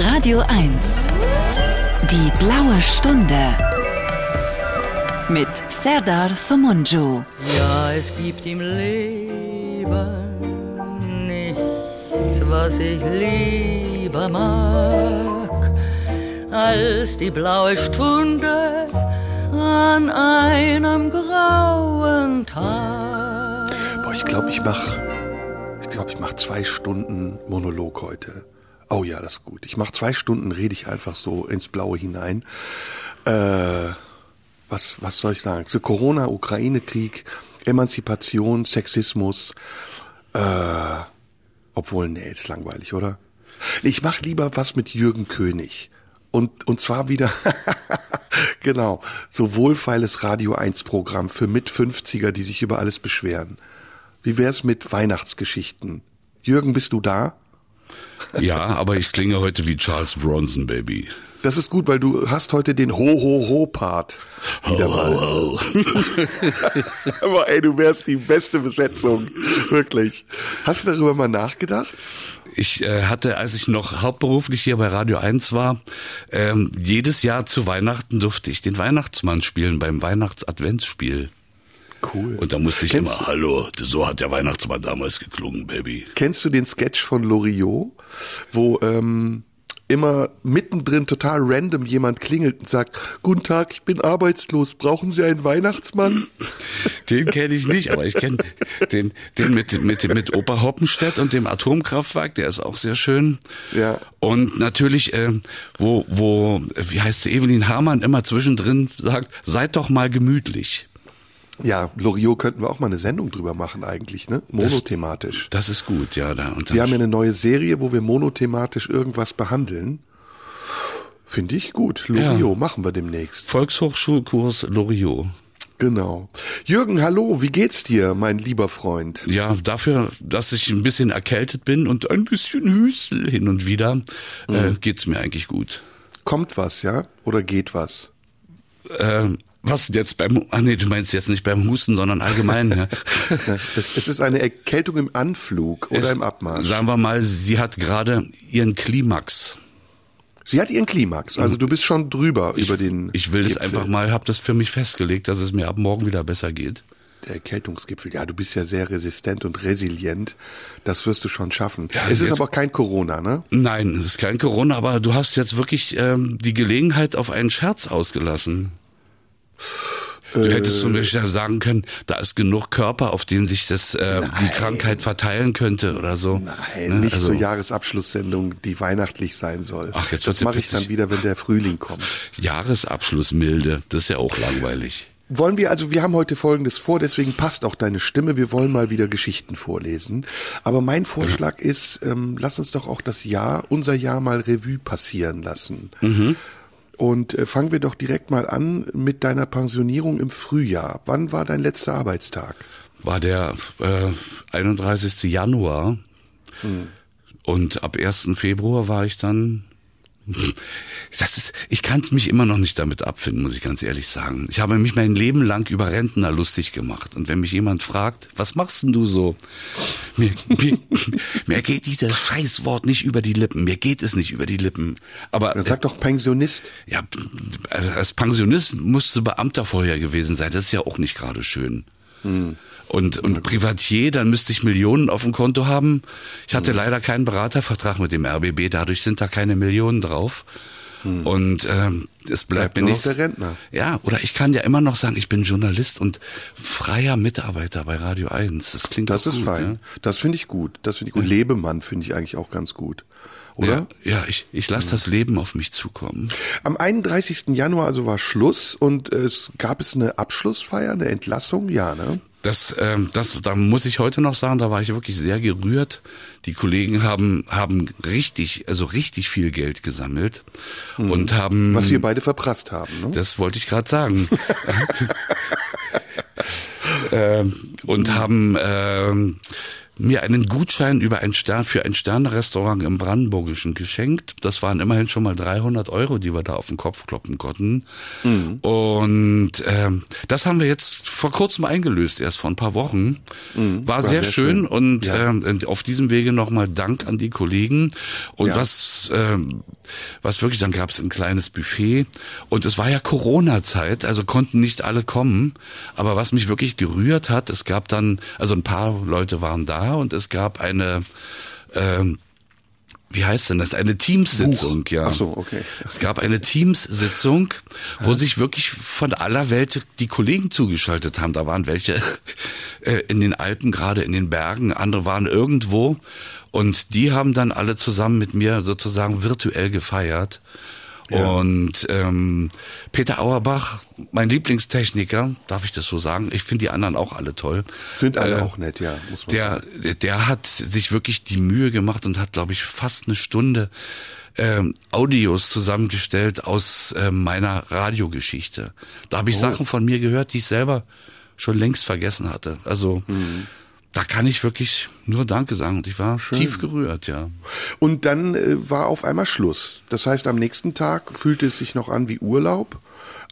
Radio 1. Die blaue Stunde. Mit Serdar Somunju. Ja, es gibt im Leben nichts, was ich lieber mag, als die blaue Stunde an einem grauen Tag. Boah, ich glaube, ich mach, ich glaube, ich mach zwei Stunden Monolog heute. Oh ja, das ist gut. Ich mache zwei Stunden, rede ich einfach so ins Blaue hinein. Äh, was, was soll ich sagen? Zu Corona, Ukraine-Krieg, Emanzipation, Sexismus. Äh, obwohl, nee, ist langweilig, oder? Ich mache lieber was mit Jürgen König. Und, und zwar wieder, genau, so wohlfeiles Radio 1 Programm für Mit-50er, die sich über alles beschweren. Wie wär's mit Weihnachtsgeschichten? Jürgen, bist du da? Ja, aber ich klinge heute wie Charles Bronson, Baby. Das ist gut, weil du hast heute den Ho-Ho-Ho-Part wieder mal. Ho, ho. Aber ey, du wärst die beste Besetzung. Wirklich. Hast du darüber mal nachgedacht? Ich äh, hatte, als ich noch hauptberuflich hier bei Radio 1 war, ähm, jedes Jahr zu Weihnachten durfte ich den Weihnachtsmann spielen beim Weihnachts-Adventsspiel. Cool. Und da musste ich Kennst- immer, hallo, so hat der Weihnachtsmann damals geklungen, Baby. Kennst du den Sketch von Loriot, wo ähm, immer mittendrin total random jemand klingelt und sagt, Guten Tag, ich bin arbeitslos, brauchen Sie einen Weihnachtsmann? Den kenne ich nicht, aber ich kenne den, den mit, mit, mit Opa Hoppenstedt und dem Atomkraftwerk, der ist auch sehr schön. Ja. Und natürlich, äh, wo, wo, wie heißt sie, Evelyn Hamann immer zwischendrin sagt, seid doch mal gemütlich. Ja, Loriot könnten wir auch mal eine Sendung drüber machen eigentlich, ne? Monothematisch. Das ist gut, ja. Da, und Wir haben ja eine neue Serie, wo wir monothematisch irgendwas behandeln. Finde ich gut. Loriot machen wir demnächst. Volkshochschulkurs Loriot. Genau. Jürgen, hallo, wie geht's dir, mein lieber Freund? Ja, dafür, dass ich ein bisschen erkältet bin und ein bisschen Hüstel hin und wieder, äh, geht's mir eigentlich gut. Kommt was, ja? Oder geht was? Äh, was jetzt beim, ach nee, du meinst jetzt nicht beim Husten, sondern allgemein, ne? Es, es ist eine Erkältung im Anflug oder Es- im Abmarsch. Sagen wir mal, sie hat gerade ihren Klimax. Sie hat ihren Klimax, also du bist schon drüber über den. Ich will das Gipfel. einfach mal, habe das für mich festgelegt, dass es mir ab morgen wieder besser geht. Der Erkältungsgipfel. Ja, du bist ja sehr resistent und resilient. Das wirst du schon schaffen. Ja, es ist aber kein Corona, ne? Nein, es ist kein Corona, aber du hast jetzt wirklich ähm, die Gelegenheit auf einen Scherz ausgelassen. Du hättest zum Beispiel sagen können, da ist genug Körper, auf denen sich das äh, die Krankheit verteilen könnte oder so. Nein, Ne? nicht Also, zur Jahresabschlusssendung, die weihnachtlich sein soll. Ach, jetzt das mache ich dann wieder, wenn der Frühling kommt. Jahresabschlussmilde, das ist ja auch langweilig. Wollen wir also, wir haben heute Folgendes vor, deswegen passt auch deine Stimme. Wir wollen mal wieder Geschichten vorlesen. Aber mein Vorschlag ist, ähm, lass uns doch auch das Jahr, unser Jahr mal Revue passieren lassen. Und äh, fangen wir doch direkt mal an mit deiner Pensionierung im Frühjahr. Wann war dein letzter Arbeitstag? War der äh, 31. Januar und ab 1. Februar war ich dann das ist, ich kann mich immer noch nicht damit abfinden, muss ich ganz ehrlich sagen. Ich habe mich mein Leben lang über Rentner lustig gemacht. Und wenn mich jemand fragt, was machst denn du so? Mir, mir, mir geht dieses Scheißwort nicht über die Lippen. Mir geht es nicht über die Lippen. Aber Dann sag doch Pensionist. ja, also als Pensionist musste Beamter vorher gewesen sein. Das ist ja auch nicht gerade schön. Und, und Privatier, dann müsste ich Millionen auf dem Konto haben. Ich hatte leider keinen Beratervertrag mit dem RBB, dadurch sind da keine Millionen drauf. Und ähm, es bleibt, Bleibt mir nichts. der Rentner. Ja, oder ich kann ja immer noch sagen, ich bin Journalist und freier Mitarbeiter bei Radio 1. Das klingt Das ist gut, fein. Ne? Das finde ich gut. Das finde ich gut. Lebemann finde ich eigentlich auch ganz gut. Oder? Ja, ja, ich, ich lasse das Leben auf mich zukommen. Am 31. Januar also war Schluss und es gab es eine Abschlussfeier, eine Entlassung, ja, ne? Das, ähm, das, da muss ich heute noch sagen, da war ich wirklich sehr gerührt. Die Kollegen haben, haben richtig, also richtig viel Geld gesammelt und haben. Was wir beide verprasst haben, ne? Das wollte ich gerade sagen. ähm, und haben ähm, mir einen Gutschein über ein Stern für ein Sternrestaurant im Brandenburgischen geschenkt. Das waren immerhin schon mal 300 Euro, die wir da auf den Kopf kloppen konnten. Mhm. Und ähm, das haben wir jetzt vor kurzem eingelöst, erst vor ein paar Wochen. Mhm. War, War, sehr, sehr schön, schön, und ja. ähm, auf diesem Wege nochmal Dank an die Kollegen. Und ja. was, ähm, was wirklich, dann gab es ein kleines Buffet und es war ja Corona-Zeit, also konnten nicht alle kommen. Aber was mich wirklich gerührt hat, es gab dann, also ein paar Leute waren da und es gab eine ähm, wie heißt denn das? Eine Teamsitzung, ja. Ach so, okay. Es gab eine Teamsitzung, wo ja. sich wirklich von aller Welt die Kollegen zugeschaltet haben. Da waren welche äh, in den Alpen, gerade in den Bergen, andere waren irgendwo und die haben dann alle zusammen mit mir sozusagen virtuell gefeiert. Ja. Und ähm, Peter Auerbach, mein Lieblingstechniker, darf ich das so sagen? Ich finde die anderen auch alle toll. Sind alle äh, auch nett, ja. Muss man der, sagen. der hat sich wirklich die Mühe gemacht und hat, glaube ich, fast eine Stunde ähm, Audios zusammengestellt aus äh, meiner Radiogeschichte. Da habe ich oh. Sachen von mir gehört, die ich selber schon längst vergessen hatte. Also mhm da kann ich wirklich nur Danke sagen. Und ich war Schön. tief gerührt, ja. Und dann äh, war auf einmal Schluss. Das heißt, am nächsten Tag fühlte es sich noch an wie Urlaub.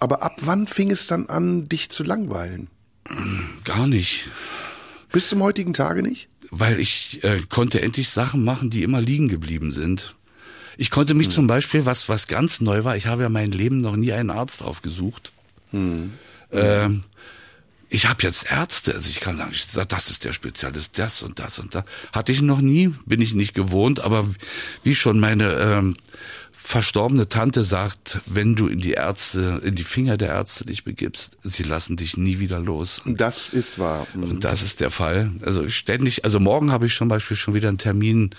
Aber ab wann fing es dann an, dich zu langweilen? Gar nicht. Bis zum heutigen Tage nicht? Weil ich äh, konnte endlich Sachen machen, die immer liegen geblieben sind. Ich konnte mich hm. zum Beispiel, was, was ganz neu war, ich habe ja mein Leben noch nie einen Arzt aufgesucht. Hm. Ähm, ich habe jetzt Ärzte, also ich kann sagen, das ist der Spezialist, das und das und das. Hatte ich noch nie, bin ich nicht gewohnt, aber wie schon meine ähm, verstorbene Tante sagt, wenn du in die Ärzte, in die Finger der Ärzte dich begibst, sie lassen dich nie wieder los. Das ist wahr. Mhm. Und das ist der Fall. Also ständig, also morgen habe ich zum Beispiel schon wieder einen Termin.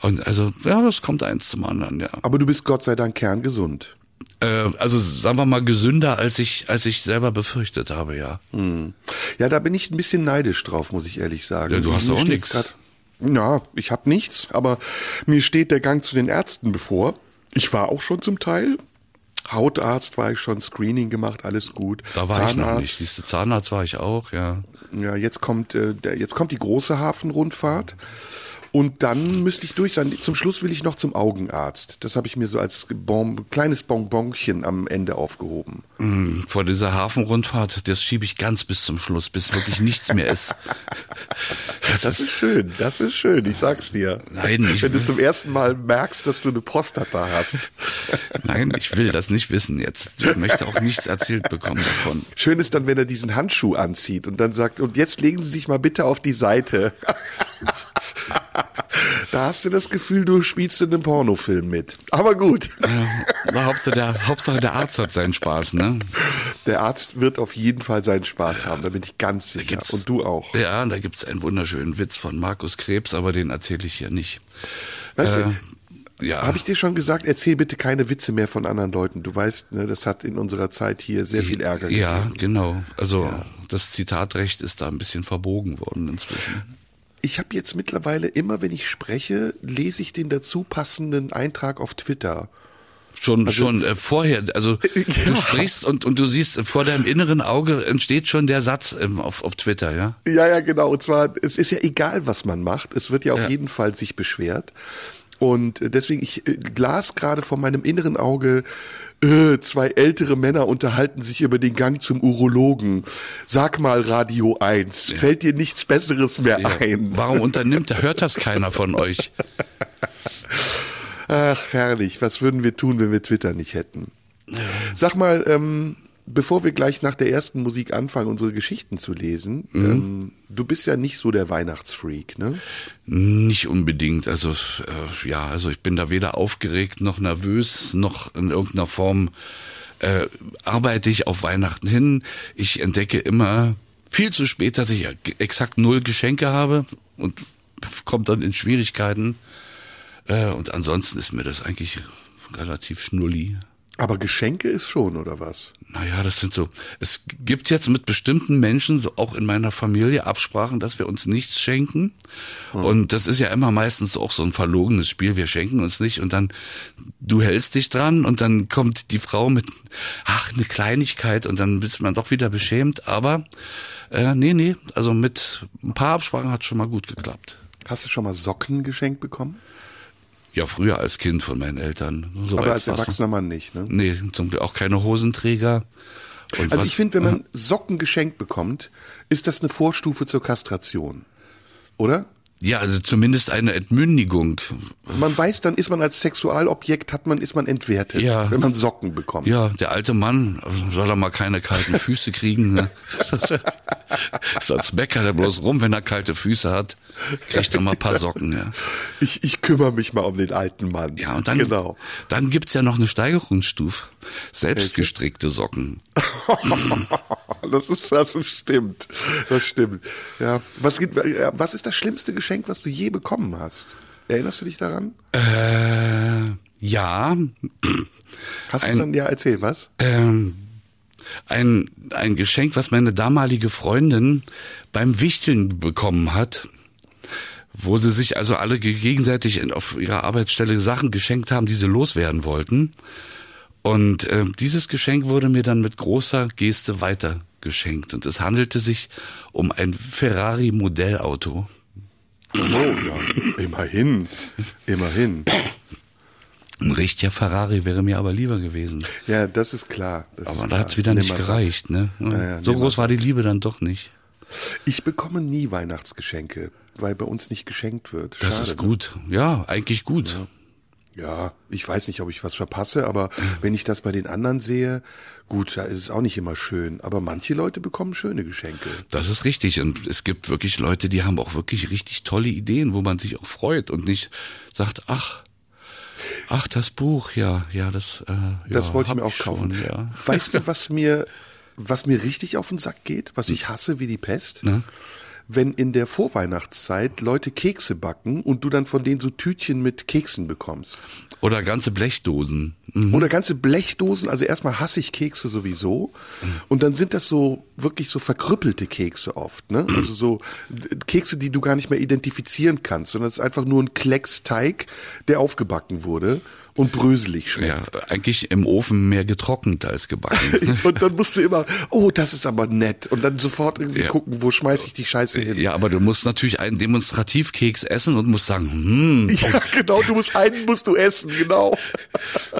Und also, ja, das kommt eins zum anderen, ja. Aber du bist Gott sei Dank kerngesund. Äh, also sagen wir mal gesünder, als ich, als ich selber befürchtet habe, ja. Hm. Ja, da bin ich ein bisschen neidisch drauf, muss ich ehrlich sagen. Ja, du hast auch nichts. Ja, ich habe nichts, aber mir steht der Gang zu den Ärzten bevor. Ich war auch schon zum Teil. Hautarzt war ich schon, Screening gemacht, alles gut. Da war Zahnarzt. ich noch nicht. Siehst du, Zahnarzt war ich auch, ja. Ja, jetzt kommt, äh, der, jetzt kommt die große Hafenrundfahrt. Und dann müsste ich durch sein. Zum Schluss will ich noch zum Augenarzt. Das habe ich mir so als bon, kleines Bonbonchen am Ende aufgehoben. Mm, vor dieser Hafenrundfahrt, das schiebe ich ganz bis zum Schluss, bis wirklich nichts mehr ist. Das, das ist, ist, schön, das ist schön, ich sag's dir. Nein, ich Wenn du zum ersten Mal merkst, dass du eine Prostata hast. Nein, ich will das nicht wissen jetzt. Ich möchte auch nichts erzählt bekommen davon. Schön ist dann, wenn er diesen Handschuh anzieht und dann sagt, und jetzt legen Sie sich mal bitte auf die Seite. da hast du das Gefühl, du spielst in einem Pornofilm mit. Aber gut. Ja, Hauptsache, der, Hauptsache der Arzt hat seinen Spaß, ne? Der Arzt wird auf jeden Fall seinen Spaß ja, haben, da bin ich ganz sicher. Und du auch. Ja, da gibt's einen wunderschönen Witz von Markus Krebs, aber den erzähle ich hier nicht. Weißt äh, du, ja. Habe ich dir schon gesagt, erzähl bitte keine Witze mehr von anderen Leuten. Du weißt, ne, das hat in unserer Zeit hier sehr viel Ärger gegeben. Ja, genau. Also ja. das Zitatrecht ist da ein bisschen verbogen worden inzwischen ich habe jetzt mittlerweile immer, wenn ich spreche, lese ich den dazu passenden Eintrag auf Twitter. Schon, also, schon äh, vorher, also ja. du sprichst und, und du siehst, vor deinem inneren Auge entsteht schon der Satz ähm, auf, auf Twitter, ja? Ja, ja, genau. Und zwar, es ist ja egal, was man macht. Es wird ja auf ja. jeden Fall sich beschwert. Und deswegen, ich äh, las gerade vor meinem inneren Auge, äh, zwei ältere Männer unterhalten sich über den Gang zum Urologen. Sag mal Radio 1, ja. fällt dir nichts Besseres mehr ja. ein? Warum unternimmt, hört das keiner von euch? Ach, herrlich. Was würden wir tun, wenn wir Twitter nicht hätten? Sag mal, ähm, bevor wir gleich nach der ersten Musik anfangen, unsere Geschichten zu lesen, mhm. ähm, du bist ja nicht so der Weihnachtsfreak, ne? Nicht unbedingt. Also äh, ja, also ich bin da weder aufgeregt noch nervös noch in irgendeiner Form äh, arbeite ich auf Weihnachten hin. Ich entdecke immer viel zu spät, dass ich exakt null Geschenke habe und kommt dann in Schwierigkeiten. Äh, und ansonsten ist mir das eigentlich relativ schnulli. Aber Geschenke ist schon, oder was? Naja, das sind so. Es gibt jetzt mit bestimmten Menschen, so auch in meiner Familie, Absprachen, dass wir uns nichts schenken. Hm. Und das ist ja immer meistens auch so ein verlogenes Spiel. Wir schenken uns nicht und dann du hältst dich dran und dann kommt die Frau mit, ach, eine Kleinigkeit und dann bist man doch wieder beschämt. Aber Äh, nee, nee, also mit ein paar Absprachen hat schon mal gut geklappt. Hast du schon mal Socken geschenkt bekommen? Ja, früher als Kind von meinen Eltern. So Aber als erwachsener Mann nicht, ne? Nee, zum Glück auch keine Hosenträger. Und Also was- ich finde, wenn man Socken geschenkt bekommt, ist das eine Vorstufe zur Kastration. Oder? Ja, also zumindest eine Entmündigung. Man weiß, dann ist man als Sexualobjekt, hat man, ist man entwertet, Ja. wenn man Socken bekommt. Ja, der alte Mann soll er mal keine kalten Füße kriegen. Ne? Sonst meckert er bloß rum, wenn er kalte Füße hat. Kriegt er mal ein paar Socken. Ja, Ich, ich kümmere mich mal um den alten Mann. ja und dann, Genau. dann gibt's ja noch eine Steigerungsstufe. Selbstgestrickte Socken. Das ist, das stimmt. Das stimmt. Ja. Was, gibt, was ist das schlimmste Geschenk, was du je bekommen hast? Erinnerst du dich daran? Äh, ja, Hast du es dann ja erzählt, was? ähm, ein, ein Geschenk, was meine damalige Freundin beim Wichteln bekommen hat, wo sie sich also alle ge- gegenseitig in, auf ihrer Arbeitsstelle Sachen geschenkt haben, die sie loswerden wollten. Und äh, dieses Geschenk wurde mir dann mit großer Geste weitergeschenkt. Und es handelte sich um ein Ferrari Modellauto. Oh ja, immerhin. Immerhin. Ein richtiger Ferrari wäre mir aber lieber gewesen. Ja, das ist klar. Das Aber ist da klar. hat's wieder nicht gereicht. Ne? Ja, ja, so groß war die Liebe dann doch nicht. Ich bekomme nie Weihnachtsgeschenke, weil bei uns nicht geschenkt wird. Das Schade, ist gut. Ja, eigentlich gut. Ne? Ja, ich weiß nicht, ob ich was verpasse, aber wenn ich das bei den anderen sehe, gut, da ist es auch nicht immer schön. Aber manche Leute bekommen schöne Geschenke. Das ist richtig. Und es gibt wirklich Leute, die haben auch wirklich richtig tolle Ideen, wo man sich auch freut und nicht sagt, ach, ach, das Buch, ja, ja, das, äh, Das ja, wollte ich mir auch kaufen. Schon, ja. Weißt du, was mir, was mir richtig auf den Sack geht, was ich hasse wie die Pest? Ne? Wenn in der Vorweihnachtszeit Leute Kekse backen und du dann von denen so Tütchen mit Keksen bekommst. Oder ganze Blechdosen. Mhm. Oder ganze Blechdosen, also erstmal hasse ich Kekse sowieso. Und dann sind das so wirklich so verkrüppelte Kekse oft, ne? Also so Kekse, die du gar nicht mehr identifizieren kannst, sondern es ist einfach nur ein Klecks Teig, der aufgebacken wurde und bröselig schmeckt. Ja, eigentlich im Ofen mehr getrocknet als gebacken. Und dann musst du immer, oh, das ist aber nett. Und dann sofort irgendwie Ja. gucken, wo schmeiß ich die Scheiße hin. ja, aber du musst natürlich einen Demonstrativkeks essen und musst sagen, hm, Ja, genau, du musst einen musst du essen, genau.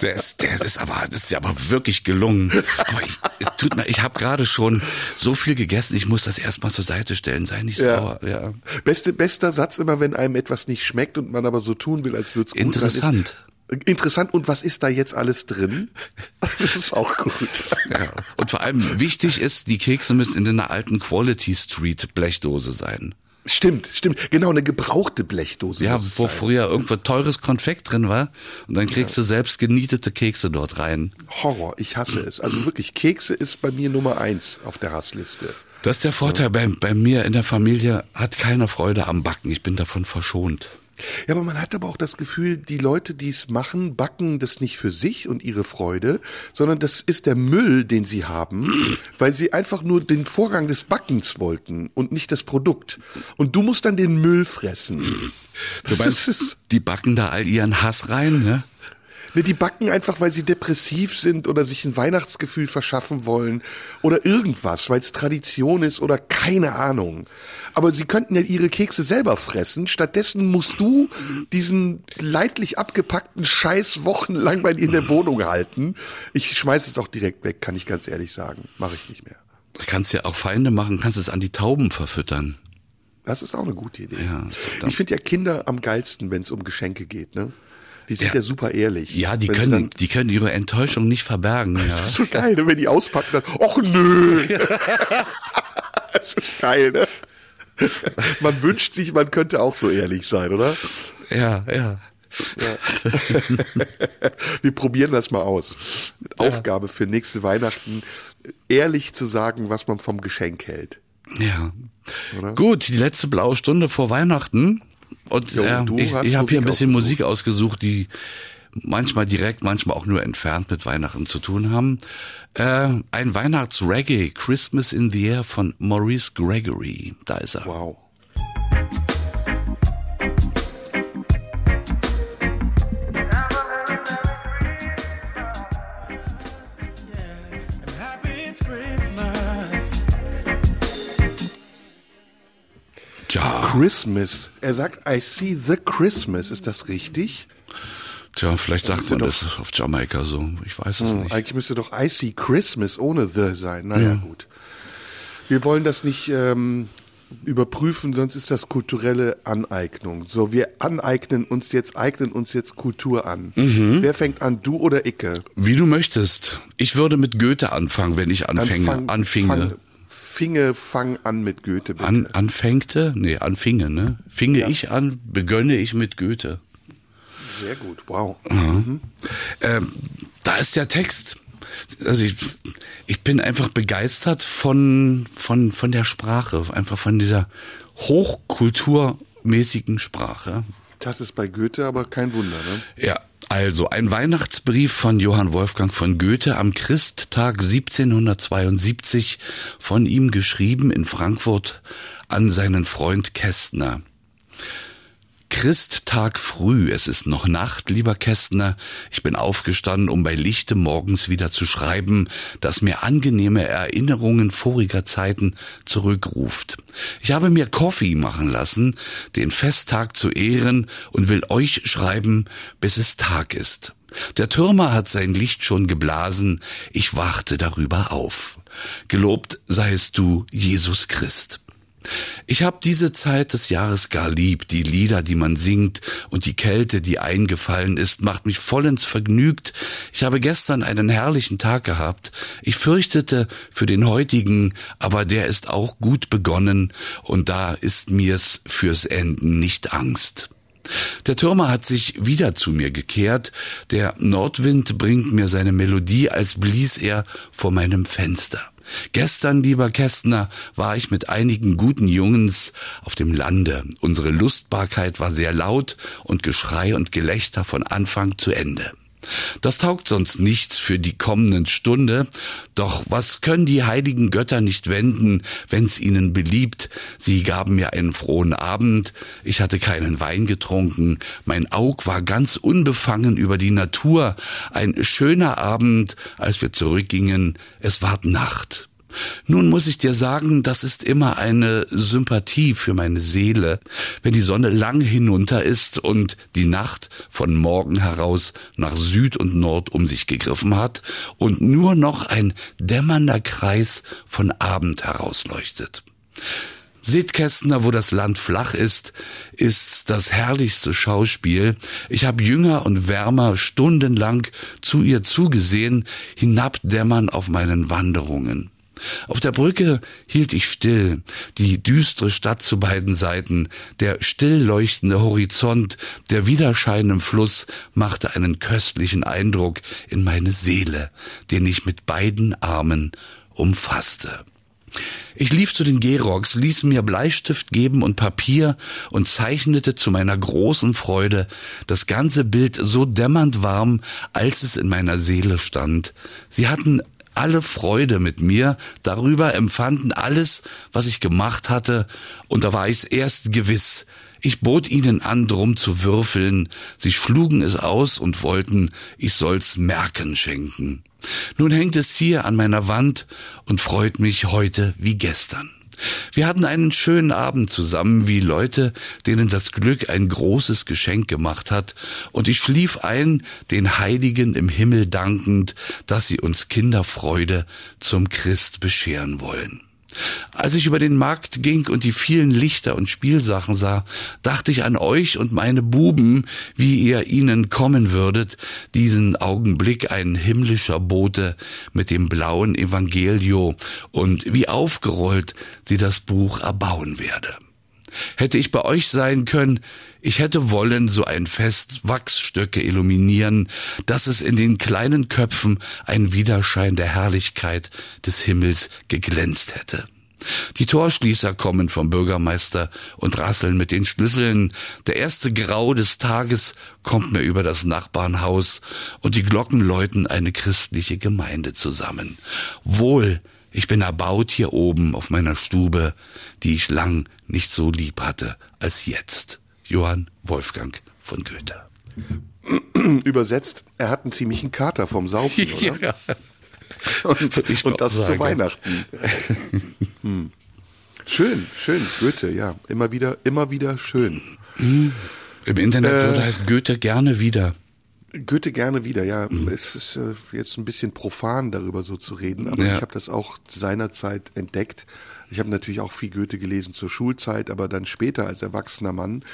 Der ist, der ist aber, das ist ja aber wirklich gelungen. Aber ich, tut mir, ich habe gerade schon so viel gegessen, ich muss das erstmal zur Seite stellen, sei nicht Ja. sauer. Ja. Beste, bester Satz immer, wenn einem etwas nicht schmeckt und man aber so tun will, als würde es gut Interessant. Ist, interessant. Und was ist da jetzt alles drin? Das ist auch gut. Ja. Und vor allem wichtig ist, die Kekse müssen in einer alten Quality Street Blechdose sein. Stimmt, stimmt. Genau, eine gebrauchte Blechdose. Ja, wo sein. früher irgendwo teures Konfekt drin war und dann kriegst du selbst genietete Kekse dort rein. Horror, ich hasse es. Also wirklich, Kekse ist bei mir Nummer eins auf der Hassliste. Das ist der Vorteil, bei, bei mir in der Familie hat keiner Freude am Backen. Ich bin davon verschont. Ja, aber man hat aber auch das Gefühl, die Leute, die es machen, backen das nicht für sich und ihre Freude, sondern das ist der Müll, den sie haben, weil sie einfach nur den Vorgang des Backens wollten und nicht das Produkt. Und du musst dann den Müll fressen. Du meinst, die backen da all ihren Hass rein, ne? Ne, die backen einfach, weil sie depressiv sind oder sich ein Weihnachtsgefühl verschaffen wollen oder irgendwas, weil es Tradition ist oder keine Ahnung. Aber sie könnten ja ihre Kekse selber fressen. Stattdessen musst du diesen leidlich abgepackten Scheiß wochenlang bei dir in der Wohnung halten. Ich schmeiß es auch direkt weg, kann ich ganz ehrlich sagen. Mache ich nicht mehr. Du kannst ja auch Feinde machen, kannst es an die Tauben verfüttern. Das ist auch eine gute Idee. Ja, ich finde ja Kinder am geilsten, wenn es um Geschenke geht. Ne? Die sind ja, Ja. super ehrlich. Ja, die Wenn können, dann- die können ihre Enttäuschung nicht verbergen. Ja. Das ist so geil, ne? wenn die auspacken, dann, och nö. das ist geil, ne? Man wünscht sich, man könnte auch so ehrlich sein, oder? ja, ja. Wir probieren das mal aus. Aufgabe für nächste Weihnachten, ehrlich zu sagen, was man vom Geschenk hält. Ja. Oder? Gut, die letzte blaue Stunde vor Weihnachten. Und Jo, äh, ich, ich habe hier ein bisschen Musik ausgesucht, die manchmal direkt, manchmal auch nur entfernt mit Weihnachten zu tun haben. Äh, ein Weihnachts-Reggae, Christmas in the Air von Maurice Gregory. Da ist er. Wow. Christmas. Er sagt, I see the Christmas. Ist das richtig? Tja, vielleicht sagt man das auf Jamaika so. Ich weiß es Hm, nicht. eigentlich müsste doch I see Christmas ohne the sein. Naja, gut. Wir wollen das nicht ähm, überprüfen, sonst ist das kulturelle Aneignung. So, wir aneignen uns jetzt, eignen uns jetzt Kultur an. Mhm. Wer fängt an, du oder Icke? Wie du möchtest. Ich würde mit Goethe anfangen, wenn ich anfänge. Anfang- anfinge. Fang, Finge, fang an mit Goethe, bitte. An, anfängte? Nee, anfinge, ne? Finge ich an, begönne ich mit Goethe. Sehr gut, wow. Ähm, da ist der Text. Also ich, ich bin einfach begeistert von, von, von der Sprache, einfach von dieser hochkulturmäßigen Sprache. Das ist bei Goethe aber kein Wunder, ne? Ja, also ein Weihnachtsbrief von Johann Wolfgang von Goethe am Christtag 1772 von ihm geschrieben in Frankfurt an seinen Freund Kästner. Christtag früh, es ist noch Nacht, lieber Kästner. Ich bin aufgestanden, um bei Lichte morgens wieder zu schreiben, das mir angenehme Erinnerungen voriger Zeiten zurückruft. Ich habe mir Coffee machen lassen, den Festtag zu ehren und will euch schreiben, bis es Tag ist. Der Türmer hat sein Licht schon geblasen, ich warte darüber auf. Gelobt seiest du, Jesus Christ. Ich habe diese Zeit des Jahres gar lieb. Die Lieder, die man singt und die Kälte, die eingefallen ist, macht mich vollends vergnügt. Ich habe gestern einen herrlichen Tag gehabt. Ich fürchtete für den heutigen, aber der ist auch gut begonnen und da ist mir's fürs Enden nicht Angst. Der Türmer hat sich wieder zu mir gekehrt. Der Nordwind bringt mir seine Melodie, als blies er vor meinem Fenster. Gestern, lieber Kästner, war ich mit einigen guten Jungens auf dem Lande. Unsere Lustbarkeit war sehr laut und Geschrei und Gelächter von Anfang zu Ende. Das taugt sonst nichts für die kommenden Stunde, doch was können die heiligen Götter nicht wenden, wenn's ihnen beliebt? Sie gaben mir einen frohen Abend, ich hatte keinen Wein getrunken, mein Aug war ganz unbefangen über die Natur, ein schöner Abend, als wir zurückgingen, es ward Nacht. Nun muss ich dir sagen, das ist immer eine Sympathie für meine Seele, wenn die Sonne lang hinunter ist und die Nacht von Morgen heraus nach Süd und Nord um sich gegriffen hat und nur noch ein dämmernder Kreis von Abend herausleuchtet. Seht Kästner, wo das Land flach ist, ist's das herrlichste Schauspiel. Ich habe jünger und wärmer stundenlang zu ihr zugesehen, hinabdämmern auf meinen Wanderungen. Auf der Brücke hielt ich still, die düstere Stadt zu beiden Seiten, der still leuchtende Horizont, der Widerschein im Fluss machte einen köstlichen Eindruck in meine Seele, den ich mit beiden Armen umfasste. Ich lief zu den Gerogs, ließ mir Bleistift geben und Papier und zeichnete zu meiner großen Freude das ganze Bild so dämmernd warm, als es in meiner Seele stand. Sie hatten alle Freude mit mir, darüber empfanden alles, was ich gemacht hatte, und da war ich's erst gewiss. Ich bot ihnen an, drum zu würfeln, sie schlugen es aus und wollten, ich soll's Merken schenken. Nun hängt es hier an meiner Wand und freut mich heute wie gestern. Wir hatten einen schönen Abend zusammen, wie Leute, denen das Glück ein großes Geschenk gemacht hat, und ich schlief ein, den Heiligen im Himmel dankend, dass sie uns Kinderfreude zum Christ bescheren wollen. Als ich über den Markt ging und die vielen Lichter und Spielsachen sah, dachte ich an euch und meine Buben, wie ihr ihnen kommen würdet, diesen Augenblick ein himmlischer Bote mit dem blauen Evangelio und wie aufgerollt sie das Buch erbauen werde. Hätte ich bei euch sein können, ich hätte wollen so ein Fest Wachsstöcke illuminieren, dass es in den kleinen Köpfen ein Widerschein der Herrlichkeit des Himmels geglänzt hätte. Die Torschließer kommen vom Bürgermeister und rasseln mit den Schlüsseln. Der erste Grau des Tages kommt mir über das Nachbarnhaus und die Glocken läuten eine christliche Gemeinde zusammen. Wohl, ich bin erbaut hier oben auf meiner Stube, die ich lang nicht so lieb hatte als jetzt. Johann Wolfgang von Goethe. Übersetzt, er hat einen ziemlichen Kater vom Saufen, oder? Ja. Und, ich und das zu. Weihnachten. hm. Schön, schön. Goethe, ja. Immer wieder, immer wieder schön. Im Internet Äh. würde heißt Goethe gerne wieder. Goethe gerne wieder, ja. Mhm. Es ist äh, jetzt ein bisschen profan, darüber so zu reden, aber Ja. ich habe das auch seinerzeit entdeckt. Ich habe natürlich auch viel Goethe gelesen zur Schulzeit, aber dann später als erwachsener Mann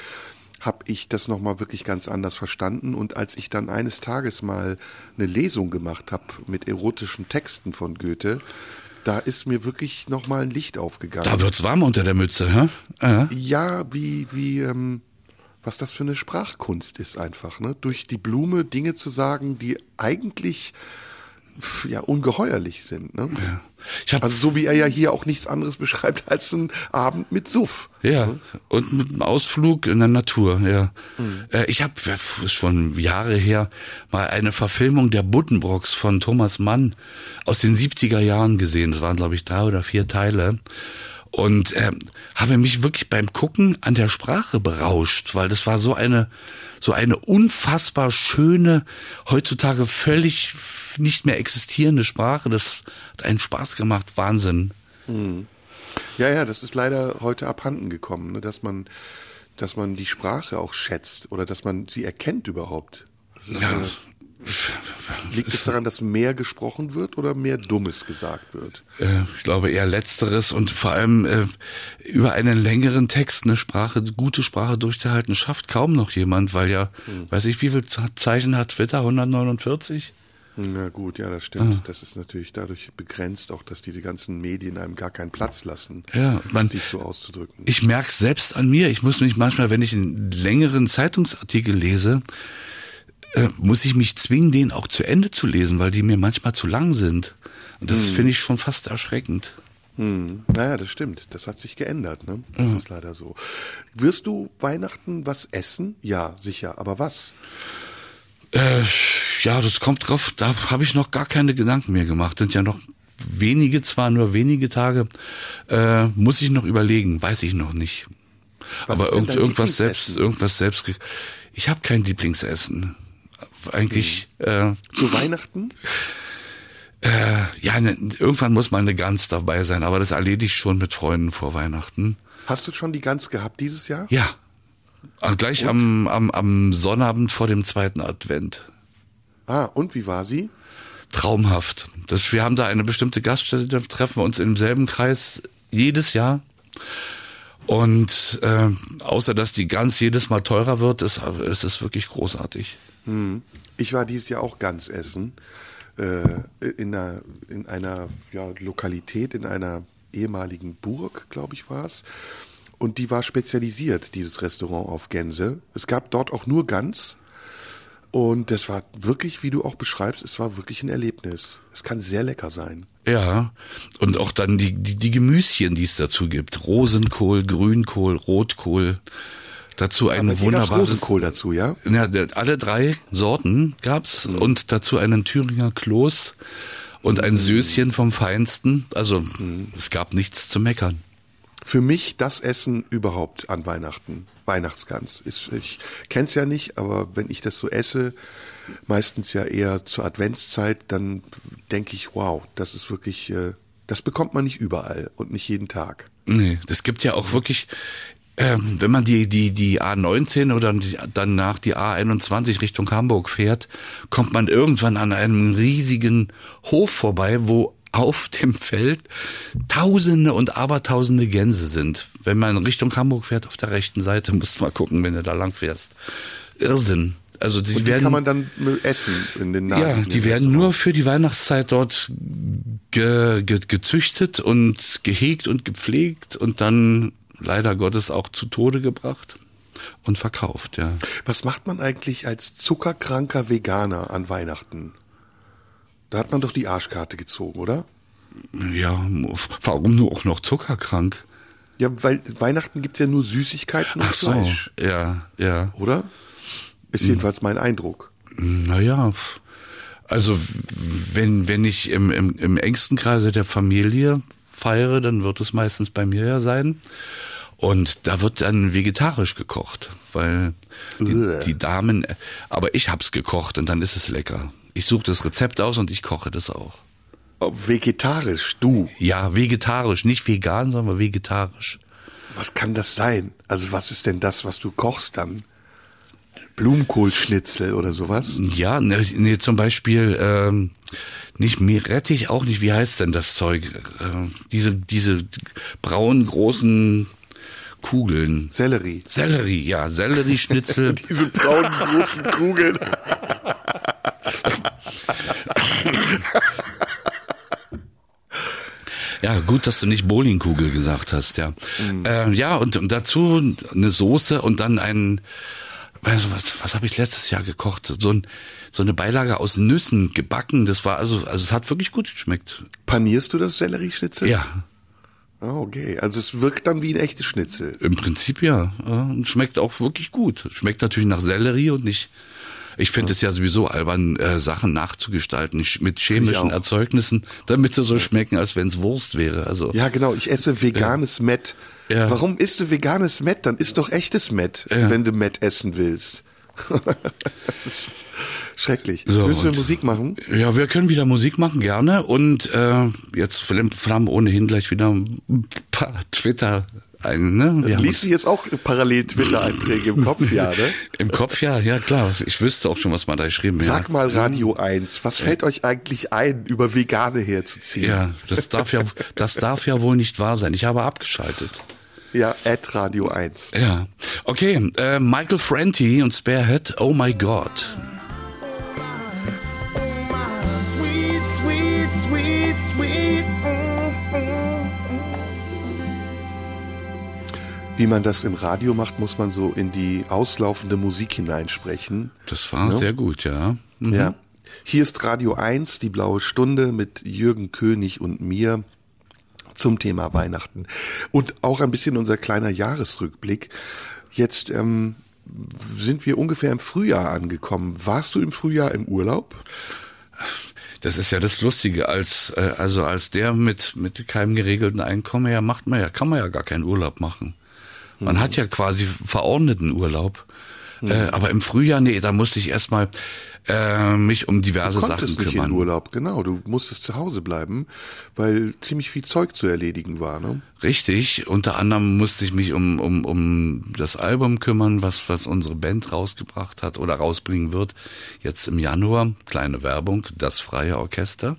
habe ich das nochmal wirklich ganz anders verstanden. Und als ich dann eines Tages mal eine Lesung gemacht habe mit erotischen Texten von Goethe, da ist mir wirklich nochmal ein Licht aufgegangen. Da wird's warm unter der Mütze, hä? Ja. Ja, wie, wie, ähm, was das für eine Sprachkunst ist einfach, ne? Durch die Blume Dinge zu sagen, die eigentlich ja ungeheuerlich sind, ne? Hab, Also so wie er ja hier auch nichts anderes beschreibt als ein Abend mit Suff. ja, und mit einem Ausflug in der Natur, ja. Mhm. Äh, ich habe schon Jahre her mal eine Verfilmung der Buddenbrocks von Thomas Mann aus den 70er Jahren gesehen. Das waren, glaube ich, drei oder vier Teile. Und ähm, habe mich wirklich beim Gucken an der Sprache berauscht, weil das war so eine so eine unfassbar schöne, heutzutage völlig nicht mehr existierende Sprache. Das hat einen Spaß gemacht, Wahnsinn. Ja, ja, das ist leider heute abhanden gekommen, ne? dass man, dass man die Sprache auch schätzt oder dass man sie erkennt überhaupt. Ist, Ja. Liegt es daran, dass mehr gesprochen wird oder mehr Dummes gesagt wird? Äh, ich glaube eher letzteres und vor allem äh, über einen längeren Text eine Sprache, gute Sprache durchzuhalten, schafft kaum noch jemand, weil ja, weiß ich, wie viel Zeichen hat Twitter? 149? Na gut, ja, das stimmt. Das ist natürlich dadurch begrenzt, auch dass diese ganzen Medien einem gar keinen Platz lassen, Ja, man, sich so auszudrücken. ich merke selbst an mir. Ich muss mich manchmal, wenn ich einen längeren Zeitungsartikel lese, äh, muss ich mich zwingen, den auch zu Ende zu lesen, weil die mir manchmal zu lang sind. Und das finde ich schon fast erschreckend. Hm. Naja, das stimmt. Das hat sich geändert, ne? Das ist leider so. Wirst du Weihnachten was essen? Ja, sicher. Aber was? Äh, ja, das kommt drauf. Da habe ich noch gar keine Gedanken mehr gemacht. Sind ja noch wenige, zwar nur wenige Tage. Äh, muss ich noch überlegen, weiß ich noch nicht. Was Aber irgend, irgendwas selbst, irgendwas selbst. Ich habe kein Lieblingsessen. Eigentlich, äh, Zu Weihnachten? äh, ja, ne, irgendwann muss mal eine Gans dabei sein, aber das erledige ich schon mit Freunden vor Weihnachten. Hast du schon die Gans gehabt dieses Jahr? Ja. Ah, Gleich am, am, am Sonnabend vor dem zweiten Advent. Ah, und wie war sie? traumhaft. Das, wir haben da eine bestimmte Gaststätte, da treffen wir uns im selben Kreis jedes Jahr. Und äh, außer dass die Gans jedes Mal teurer wird, ist, ist es wirklich großartig. Ich war dieses Jahr auch Gans essen. Äh, in einer, in einer ja, Lokalität, in einer ehemaligen Burg, glaube ich, war es. Und die war spezialisiert, dieses Restaurant, auf Gänse. Es gab dort auch nur Gans. Und das war wirklich, wie du auch beschreibst, es war wirklich ein Erlebnis. Es kann sehr lecker sein. Ja, und auch dann die, die, die Gemüschen, die es dazu gibt. Rosenkohl, Grünkohl, Rotkohl. Dazu ein Aber wunderbares... Rosenkohl dazu, ja? Ja, alle drei Sorten gab's und dazu einen Thüringer Kloß und ein Söschen vom Feinsten. Also es gab nichts zu meckern. Für mich das Essen überhaupt an Weihnachten. Weihnachtsgans. Ist, ich kenn's ja nicht, aber wenn ich das so esse, meistens ja eher zur Adventszeit, dann denke ich, wow, das ist wirklich, äh, das bekommt man nicht überall und nicht jeden Tag. Nee, das gibt ja auch wirklich, ähm, wenn man die, die, die A19 oder danach die A21 Richtung Hamburg fährt, kommt man irgendwann an einem riesigen Hof vorbei, wo auf dem Feld Tausende und Abertausende Gänse sind. Wenn man Richtung Hamburg fährt, auf der rechten Seite, musst du mal gucken, wenn du da lang fährst. Irrsinn. Also die Und die werden, kann man dann essen in den ja, naheliegenden die werden nur für die Weihnachtszeit dort ge, ge, gezüchtet und gehegt und gepflegt und dann leider Gottes auch zu Tode gebracht und verkauft, ja. Was macht man eigentlich als zuckerkranker Veganer an Weihnachten? Da hat man doch die Arschkarte gezogen, oder? Ja, warum nur auch noch zuckerkrank? Ja, weil Weihnachten gibt's ja nur Süßigkeiten und Ach so, Fleisch, ja, ja. oder? Ist jedenfalls mein Eindruck. Naja, also wenn, wenn ich im, im, im engsten Kreise der Familie feiere, dann wird es meistens bei mir ja sein. Und da wird dann vegetarisch gekocht, weil die, die Damen, aber ich hab's gekocht und dann ist es lecker. Ich suche das Rezept aus und ich koche das auch. Vegetarisch, du. Ja, vegetarisch, nicht vegan, sondern vegetarisch. Was kann das sein? Also was ist denn das, was du kochst dann? Blumenkohlschnitzel oder sowas? Ja, ne, nee, zum Beispiel ähm, nicht Meerrettich, auch nicht, wie heißt denn das Zeug? Äh, diese, diese braunen, großen Kugeln. Sellerie. Sellerie, ja, Sellerieschnitzel. Diese braunen großen Kugeln. Ja, gut, dass du nicht Bowlingkugel gesagt hast, ja. Äh, ja, und, und dazu eine Soße und dann ein, was, was, was habe ich letztes Jahr gekocht? So, ein, so eine Beilage aus Nüssen gebacken. Das war also, also es hat wirklich gut geschmeckt. Panierst du das Sellerieschnitzel? Ja, Ah, okay. Also es wirkt dann wie ein echtes Schnitzel. im Prinzip ja. ja. Und schmeckt auch wirklich gut. Schmeckt natürlich nach Sellerie und nicht. Ich finde es ja sowieso albern, äh, Sachen nachzugestalten mit chemischen. Erzeugnissen, damit sie so schmecken, als wenn es Wurst wäre. Also Ja, genau. Ich esse veganes Met. Ja. Warum isst du veganes Met? Dann isst doch echtes Met, Ja. wenn du Met essen willst. Schrecklich. So, du und- Musik machen? Ja, wir können wieder Musik machen, gerne. Und äh, jetzt flam- flammen ohnehin gleich wieder ein paar Twitter ein. Ne? Wir Liest du jetzt auch parallel Twitter-Einträge im Kopf, ja, ne? Im Kopf, ja, ja klar. Ich wüsste auch schon, was man da geschrieben hat. Sag mal Radio 1, was fällt euch eigentlich ein, über Vegane herzuziehen? Ja, das darf ja, das darf ja wohl nicht wahr sein. Ich habe abgeschaltet. Ja, at Radio 1. Ja. Okay, äh, Michael Franti und Sparehead, Oh My God. Sweet, sweet, sweet, sweet. Wie man das im Radio macht, muss man so in die auslaufende Musik hineinsprechen. Das war sehr gut, ja. Mhm. Ja. Hier ist Radio 1, die blaue Stunde mit Jürgen König und mir zum Thema Weihnachten. Und auch ein bisschen unser kleiner Jahresrückblick. Jetzt ähm, sind wir ungefähr im Frühjahr angekommen. Warst du im Frühjahr im Urlaub? Das ist ja das Lustige, als äh, also als der mit mit keinem geregelten Einkommen ja macht man ja kann man ja gar keinen Urlaub machen. Man Mhm. hat ja quasi verordneten Urlaub. Äh, aber im Frühjahr, nee, da musste ich erstmal äh, mich um diverse Du Sachen konntest nicht kümmern. in Urlaub, genau. Du musstest zu Hause bleiben, weil ziemlich viel Zeug zu erledigen war. Ne? Richtig. Unter anderem musste ich mich um, um, um das Album kümmern, was, was unsere Band rausgebracht hat oder rausbringen wird. Jetzt im Januar. Kleine Werbung. Das Freie Orchester.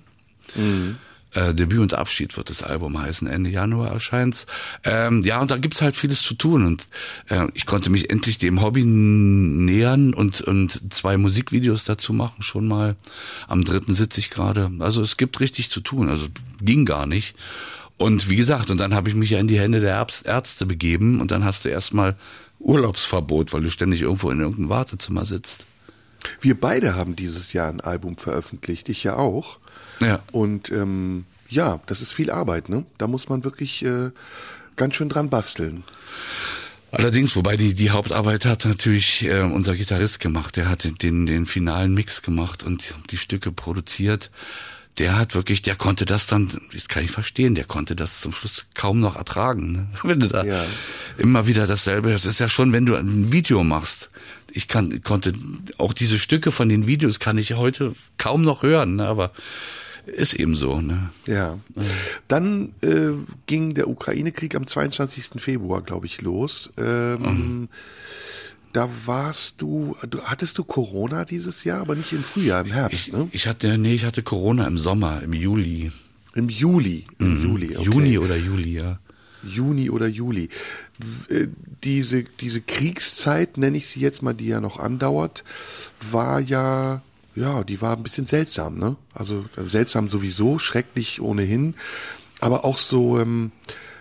Äh, Debüt und Abschied wird das Album heißen. Ende Januar erscheint's. Ähm, ja, und da gibt's halt vieles zu tun. Und äh, ich konnte mich endlich dem Hobby nähern und, und zwei Musikvideos dazu machen schon mal. Am dritten sitze ich gerade. Also es gibt richtig zu tun. Also ging gar nicht. Und wie gesagt, und dann habe ich mich ja in die Hände der Ärzte begeben und dann hast du erstmal Urlaubsverbot, weil du ständig irgendwo in irgendeinem Wartezimmer sitzt. Wir beide haben dieses Jahr ein Album veröffentlicht, ich ja auch. Ja. Und ähm, ja, das ist viel Arbeit, ne? Da muss man wirklich äh, ganz schön dran basteln. Allerdings, wobei die, die Hauptarbeit hat natürlich äh, unser Gitarrist gemacht. Der hat den, den, finalen Mix gemacht und die Stücke produziert. Der hat wirklich, der konnte das dann, das kann ich verstehen, der konnte das zum Schluss kaum noch ertragen. Ne? Wenn du da Ja. immer wieder dasselbe, das ist ja schon, wenn du ein Video machst. Ich kann, konnte auch diese Stücke von den Videos kann ich heute kaum noch hören, ne? aber ist eben so. Ne? Ja. Dann äh, ging der Ukraine-Krieg am 22. Februar, glaube ich, los. Ähm, Da warst du, du, hattest du Corona dieses Jahr, aber nicht im Frühjahr, im Herbst, Ich, ne? ich hatte, nee, ich hatte Corona im Sommer, im Juli. Im Juli. Im Juli, okay. Mhm. Juni oder Juli, ja. Juni oder Juli. Äh, Diese, diese Kriegszeit, nenne ich sie jetzt mal, die ja noch andauert, war ja, ja, die war ein bisschen seltsam, ne? Also äh, seltsam sowieso, schrecklich ohnehin, aber auch so, ähm,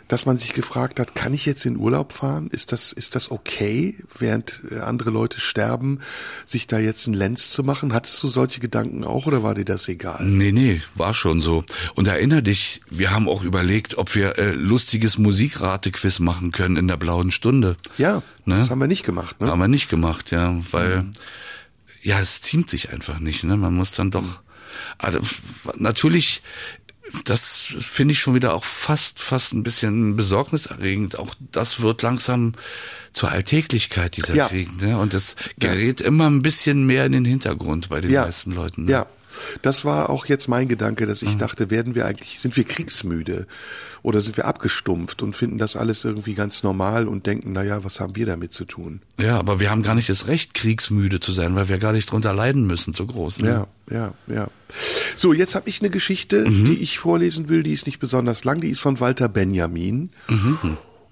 dass man sich gefragt hat, kann ich jetzt in Urlaub fahren? Ist das, ist das okay, während äh, andere Leute sterben, sich da jetzt einen Lenz zu machen? Hattest du solche Gedanken auch oder war dir das egal? Nee, nee, war schon so. Und erinner dich, wir haben auch überlegt, ob wir äh, lustiges Musikratequiz machen können in der blauen Stunde. Ja, Ne? das haben wir nicht gemacht, ne? Haben wir nicht gemacht, ja, weil ja, es ziemt sich einfach nicht, ne? Man muss dann doch also, natürlich das finde ich schon wieder auch fast fast ein bisschen besorgniserregend. Auch das wird langsam zur Alltäglichkeit dieser Ja. Krieg, ne? Und das gerät immer ein bisschen mehr in den Hintergrund bei den meisten Leuten. Ne? Ja. Das war auch jetzt mein Gedanke, dass ich dachte, werden wir eigentlich, sind wir kriegsmüde oder sind wir abgestumpft und finden das alles irgendwie ganz normal und denken, naja, was haben wir damit zu tun? Ja, aber wir haben gar nicht das Recht, kriegsmüde zu sein, weil wir gar nicht drunter leiden müssen, so groß. Ne? Ja, ja, ja. So, jetzt habe ich eine Geschichte, die ich vorlesen will, die ist nicht besonders lang, die ist von Walter Benjamin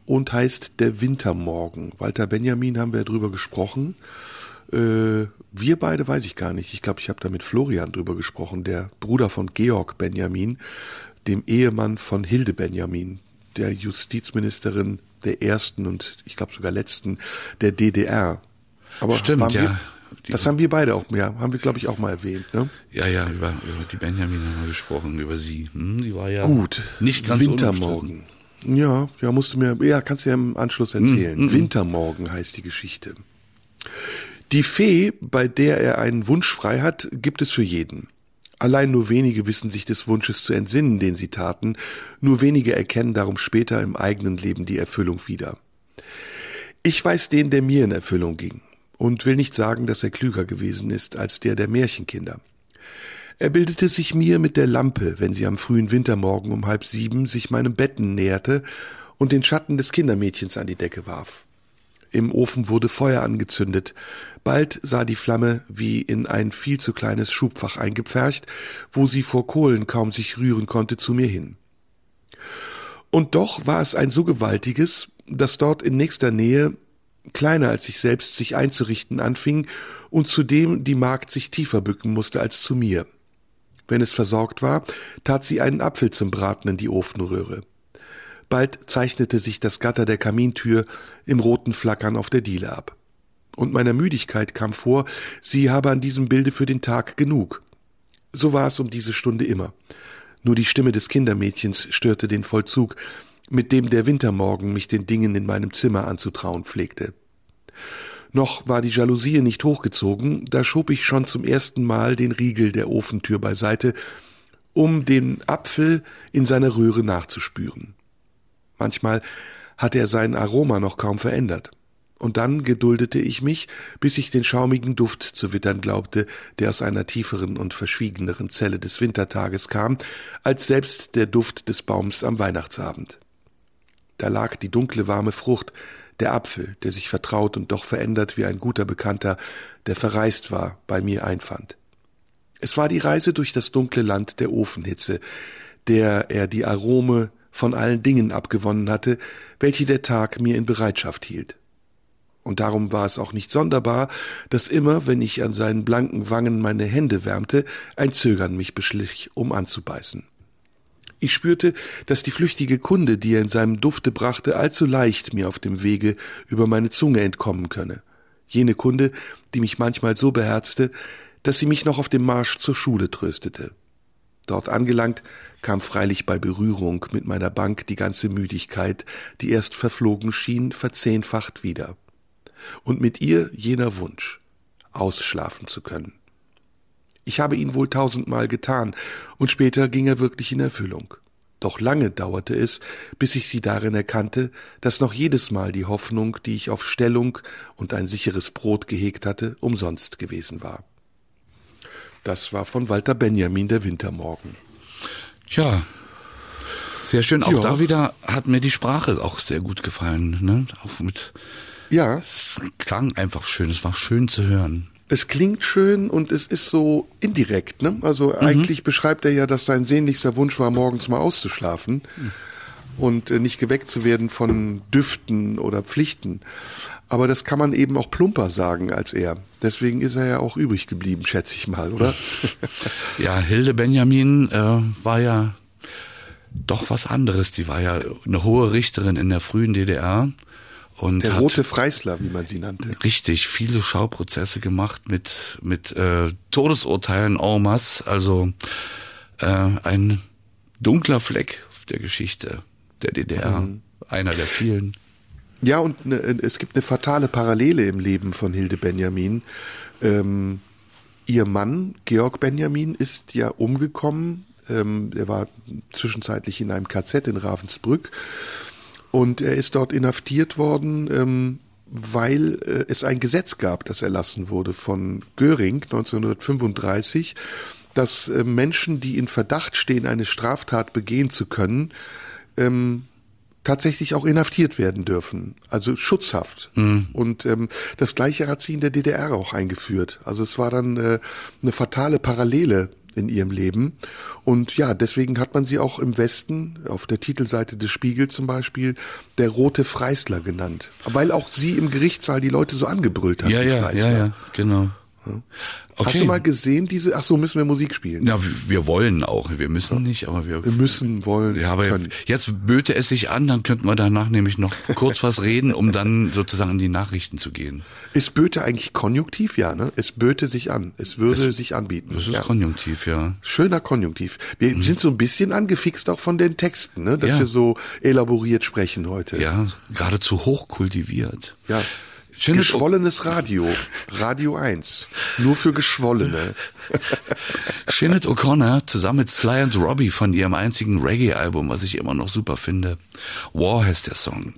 und heißt Der Wintermorgen. Walter Benjamin haben wir drüber gesprochen. Äh, wir beide weiß ich gar nicht. Ich glaube, ich habe da mit Florian drüber gesprochen, der Bruder von Georg Benjamin, dem Ehemann von Hilde Benjamin, der Justizministerin der ersten und ich glaube sogar letzten der DDR. Aber Stimmt, ja. Wir, das haben wir beide auch mehr, haben wir glaube ich auch mal erwähnt. Ne? Ja, ja, über, über die Benjamin haben wir gesprochen, über sie. Hm, die war ja Gut. nicht ganz Wintermorgen. Ja, ja, musst du mir, ja, kannst du ja im Anschluss Hm, erzählen. Wintermorgen heißt die Geschichte. Die Fee, bei der er einen Wunsch frei hat, gibt es für jeden. Allein nur wenige wissen sich des Wunsches zu entsinnen, den sie taten, nur wenige erkennen darum später im eigenen Leben die Erfüllung wieder. Ich weiß den, der mir in Erfüllung ging, und will nicht sagen, dass er klüger gewesen ist als der der Märchenkinder. Er bildete sich mir mit der Lampe, wenn sie am frühen Wintermorgen um halb sieben sich meinem Betten näherte und den Schatten des Kindermädchens an die Decke warf. Im Ofen wurde Feuer angezündet. Bald sah die Flamme wie in ein viel zu kleines Schubfach eingepfercht, wo sie vor Kohlen kaum sich rühren konnte, zu mir hin. Und doch war es ein so gewaltiges, dass dort in nächster Nähe, kleiner als ich selbst, sich einzurichten anfing und zudem die Magd sich tiefer bücken musste als zu mir. Wenn es versorgt war, tat sie einen Apfel zum Braten in die Ofenröhre. Bald zeichnete sich das Gatter der Kamintür im roten Flackern auf der Diele ab. Und meiner Müdigkeit kam vor, sie habe an diesem Bilde für den Tag genug. So war es um diese Stunde immer. Nur die Stimme des Kindermädchens störte den Vollzug, mit dem der Wintermorgen mich den Dingen in meinem Zimmer anzutrauen pflegte. Noch war die Jalousie nicht hochgezogen, da schob ich schon zum ersten Mal den Riegel der Ofentür beiseite, um den Apfel in seiner Röhre nachzuspüren. Manchmal hatte er sein Aroma noch kaum verändert. Und dann geduldete ich mich, bis ich den schaumigen Duft zu wittern glaubte, der aus einer tieferen und verschwiegeneren Zelle des Wintertages kam, als selbst der Duft des Baums am Weihnachtsabend. Da lag die dunkle warme Frucht, der Apfel, der sich vertraut und doch verändert wie ein guter Bekannter, der verreist war, bei mir einfand. Es war die Reise durch das dunkle Land der Ofenhitze, der er die Arome von allen Dingen abgewonnen hatte, welche der Tag mir in Bereitschaft hielt. Und darum war es auch nicht sonderbar, dass immer, wenn ich an seinen blanken Wangen meine Hände wärmte, ein Zögern mich beschlich, um anzubeißen. Ich spürte, dass die flüchtige Kunde, die er in seinem Dufte brachte, allzu leicht mir auf dem Wege über meine Zunge entkommen könne. Jene Kunde, die mich manchmal so beherzte, dass sie mich noch auf dem Marsch zur Schule tröstete. Dort angelangt, kam freilich bei Berührung mit meiner Bank die ganze Müdigkeit, die erst verflogen schien, verzehnfacht wieder. Und mit ihr jener Wunsch, ausschlafen zu können. Ich habe ihn wohl tausendmal getan, und später ging er wirklich in Erfüllung. Doch lange dauerte es, bis ich sie darin erkannte, dass noch jedes Mal die Hoffnung, die ich auf Stellung und ein sicheres Brot gehegt hatte, umsonst gewesen war. Das war von Walter Benjamin der Wintermorgen. Ja. Sehr schön. Auch Ja. da wieder hat mir die Sprache auch sehr gut gefallen. Ne? Auch mit, Ja, es klang einfach schön. Es war schön zu hören. es klingt schön und es ist so indirekt, ne? Also eigentlich beschreibt er ja, dass sein sehnlichster Wunsch war, morgens mal auszuschlafen und äh, nicht geweckt zu werden von Düften oder Pflichten. Aber das kann man eben auch plumper sagen als er. Deswegen ist er ja auch übrig geblieben, schätze ich mal, oder? Ja, Hilde Benjamin äh, war ja doch was anderes. Die war ja eine hohe Richterin in der frühen DDR und Der rote Freisler, wie man sie nannte. richtig viele Schauprozesse gemacht mit mit äh, Todesurteilen en masse. Also äh, ein dunkler Fleck der Geschichte der DDR. Mhm. Einer der vielen. Ja, und ne, es gibt eine fatale Parallele im Leben von Hilde Benjamin. Ähm, ihr Mann, Georg Benjamin, ist ja umgekommen. Ähm, er war zwischenzeitlich in einem KZ in Ravensbrück und er ist dort inhaftiert worden, ähm, weil äh, es ein Gesetz gab, das erlassen wurde von Göring 1935. dass äh, Menschen, die in Verdacht stehen, eine Straftat begehen zu können, ähm, tatsächlich auch inhaftiert werden dürfen, also Schutzhaft. Und ähm, das gleiche hat sie in der DDR auch eingeführt. Also es war dann äh, eine fatale Parallele in ihrem Leben. Und ja, deswegen hat man sie auch im Westen, auf der Titelseite des Spiegel zum Beispiel, der rote Freisler genannt. Weil auch sie im Gerichtssaal die Leute so angebrüllt hat. Ja, ja, Freisler. ja, ja, genau. Hast du mal gesehen, diese, ach so, müssen wir Musik spielen? Ja, wir- wollen auch. Wir müssen nicht, aber wir, Wir müssen, wollen, Ja, aber können. jetzt böte es sich an, dann könnten wir danach nämlich noch kurz was reden, um dann sozusagen in die Nachrichten zu gehen. Ist Böte eigentlich konjunktiv? Ja, ne? Es böte sich an. Es würde sich anbieten. Das ist ja. Konjunktiv, ja. Schöner Konjunktiv. Wir sind so ein bisschen angefixt auch von den Texten, ne? dass Ja. wir so elaboriert sprechen heute. Ja, geradezu hochkultiviert. Ja. Schönes Geschwollenes Radio. Radio 1. Nur für Geschwollene. Sinead O'Connor zusammen mit Sly and Robbie von ihrem einzigen Reggae-Album, was ich immer noch super finde. War heißt der Song.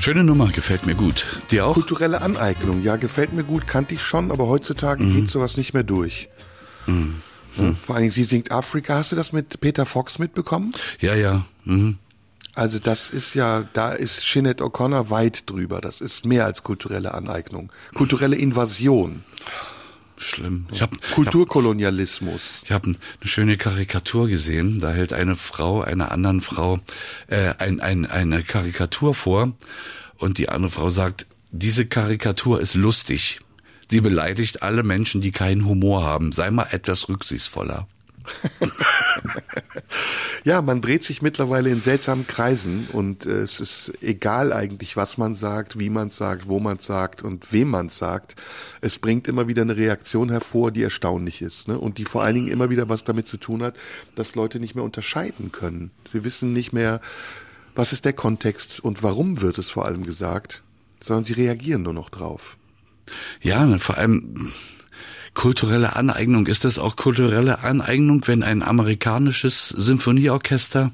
Schöne Nummer, gefällt mir gut. Dir auch? Kulturelle Aneignung. Ja, gefällt mir gut, kannte ich schon, aber heutzutage Mhm. geht sowas nicht mehr durch. Ja, Vor allen Dingen, sie singt Afrika. Hast du das mit Peter Fox mitbekommen? Ja, ja. Mhm. Also das ist ja, da ist Sinead O'Connor weit drüber. Das ist mehr als kulturelle Aneignung. Kulturelle Invasion. Schlimm. Ich habe Kulturkolonialismus. Ich habe eine schöne Karikatur gesehen. Da hält eine Frau einer anderen Frau äh, ein, ein, eine Karikatur vor und die andere Frau sagt, diese Karikatur ist lustig. Sie beleidigt alle Menschen, die keinen Humor haben. Sei mal etwas rücksichtsvoller. Ja, man dreht sich mittlerweile in seltsamen Kreisen und äh, es ist egal eigentlich, was man sagt, wie man sagt, wo man sagt und wem man sagt. Es bringt immer wieder eine Reaktion hervor, die erstaunlich ist ne? und die vor allen Dingen immer wieder was damit zu tun hat, dass Leute nicht mehr unterscheiden können. Sie wissen nicht mehr, was ist der Kontext und warum wird es vor allem gesagt, sondern sie reagieren nur noch drauf. Ja, vor allem kulturelle Aneignung. Ist das auch kulturelle Aneignung, wenn ein amerikanisches Sinfonieorchester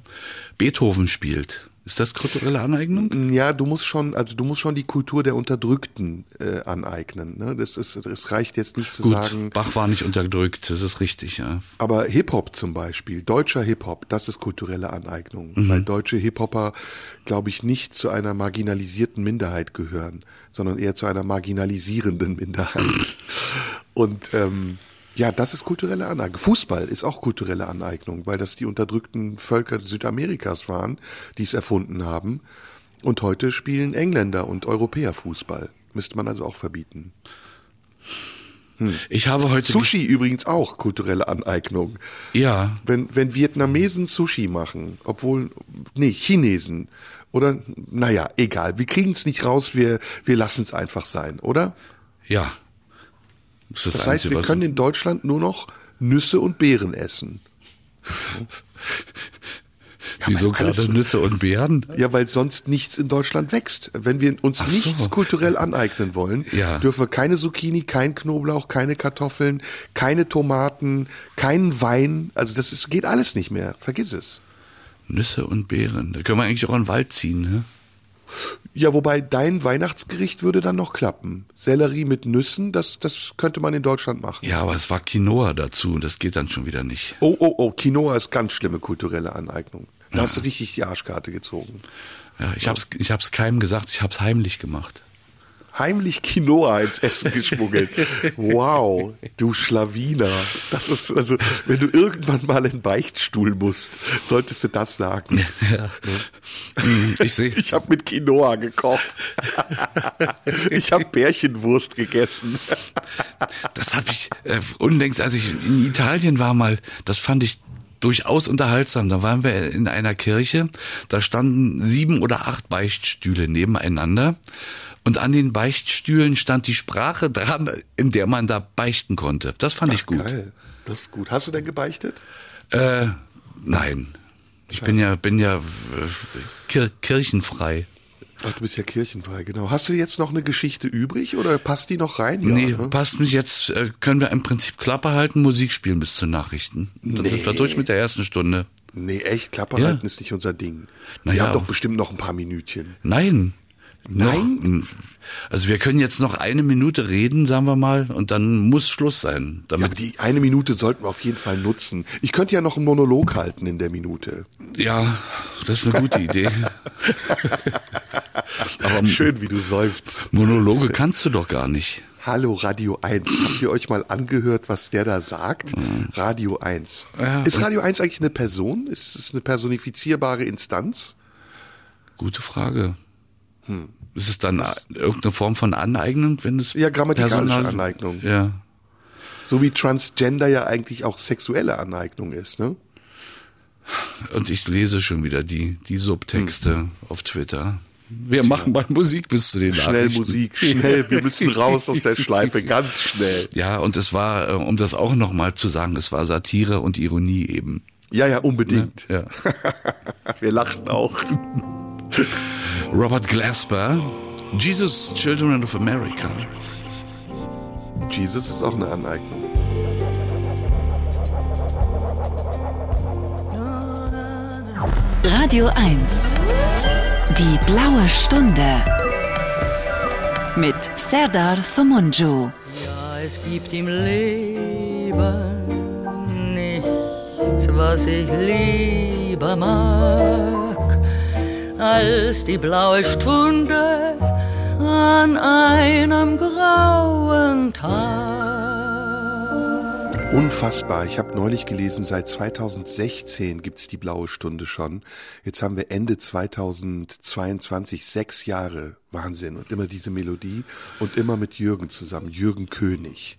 Beethoven spielt? Ist das kulturelle Aneignung? Ja, du musst schon, also du musst schon die Kultur der Unterdrückten äh, aneignen. Ne? Das ist, das reicht jetzt nicht zu Gut, sagen. Bach war nicht unterdrückt, das ist richtig, ja. Aber Hip-Hop zum Beispiel, deutscher Hip-Hop, das ist kulturelle Aneignung. Weil deutsche Hip-Hopper, glaube ich, nicht zu einer marginalisierten Minderheit gehören, sondern eher zu einer marginalisierenden Minderheit. Und ähm, ja, das ist kulturelle Aneignung. Fußball ist auch kulturelle Aneignung, weil das die unterdrückten Völker Südamerikas waren, die es erfunden haben. Und heute spielen Engländer und Europäer Fußball. Müsste man also auch verbieten. Ich habe heute Sushi übrigens auch kulturelle Aneignung. Ja, Wenn, wenn Vietnamesen Sushi machen, obwohl, nee, Chinesen oder, naja, egal, wir kriegen es nicht raus, wir, wir lassen es einfach sein, oder? ja. Das, das, Das heißt, Einzige, wir können in Deutschland nur noch Nüsse und Beeren essen. Wieso weil alles- gerade Nüsse und Beeren? Ja, weil sonst nichts in Deutschland wächst. Wenn wir uns Ach so. nichts kulturell aneignen wollen, Ja. dürfen wir keine Zucchini, kein Knoblauch, keine Kartoffeln, keine Tomaten, keinen Wein. Also das ist, geht alles nicht mehr. Vergiss es. Nüsse und Beeren. Da können wir eigentlich auch in den Wald ziehen, ne? Ja, wobei dein Weihnachtsgericht würde dann noch klappen. Sellerie mit Nüssen, das, das könnte man in Deutschland machen. Ja, aber es war Quinoa dazu. Das geht dann schon wieder nicht. Oh, oh, oh, Quinoa ist ganz schlimme kulturelle Aneignung. Da hast du richtig die Arschkarte gezogen. Ja, ich hab's, ich hab's keinem gesagt. Ich hab's heimlich gemacht. Heimlich Quinoa ins Essen geschmuggelt. Wow, du Schlawiner. Das ist, also, wenn du irgendwann mal in Beichtstuhl musst, solltest du das sagen. Hm, Ich sehe. Ich habe mit Quinoa gekocht. Ich habe Bärchenwurst gegessen. Das habe ich äh, unlängst, als ich in Italien war mal, das fand ich durchaus unterhaltsam. Da waren wir in einer Kirche, da standen sieben oder acht Beichtstühle nebeneinander und an den Beichtstühlen stand die Sprache dran, in der man da beichten konnte. Das fand ich gut. Geil. Das ist gut. Hast du denn gebeichtet? Äh, nein. Ich bin ja, bin ja äh, kir kirchenfrei. Ach, du bist ja kirchenfrei, genau. Hast du jetzt noch eine Geschichte übrig oder passt die noch rein? Ja, nee, ne? passt nicht. Jetzt äh, können wir im Prinzip Klappe halten, Musik spielen bis zu Nachrichten. Dann Nee. sind wir durch mit der ersten Stunde. Nee, echt, Klappe Ja. halten ist nicht unser Ding. Na Wir haben doch bestimmt noch ein paar Minütchen. Nein. Nein? Noch, also wir können jetzt noch eine Minute reden, sagen wir mal, und dann muss Schluss sein. Ja, Damit, aber die eine Minute sollten wir auf jeden Fall nutzen. Ich könnte ja noch einen Monolog halten in der Minute. ja, das ist eine gute Idee. aber Schön, wie du seufzt. Monologe kannst du doch gar nicht. Hallo Radio 1. Habt ihr euch mal angehört, was der da sagt? Radio 1. Ja, ist Radio 1 eigentlich eine Person? Ist es eine personifizierbare Instanz? Gute Frage. Ist es dann irgendeine Form von Aneignung, wenn es Ja, grammatikalische Personal- Aneignung. Ja. So wie Transgender ja eigentlich auch sexuelle Aneignung ist, ne? Und ich lese schon wieder die, die Subtexte auf Twitter. Wir machen mal Musik bis zu den Schnell. Musik, schnell, wir müssen raus aus der Schleife, ganz schnell. Ja, und es war, äh, um das auch nochmal zu sagen, es war Satire und Ironie eben. Ja, ja, unbedingt. Ja. Wir lachen auch. Robert Glasper, Jesus Children of America. Jesus ist auch eine Aneignung. Radio 1. Die blaue Stunde. Mit Serdar Somunju. Ja, es gibt im Leben nichts, was ich lieber mag, als die blaue Stunde an einem grauen Tag. Unfassbar. Ich habe neulich gelesen, seit 2016 gibt's die blaue Stunde schon. Jetzt haben wir Ende 2022, sechs Jahre. Wahnsinn. Und immer diese Melodie und immer mit Jürgen zusammen. Jürgen König.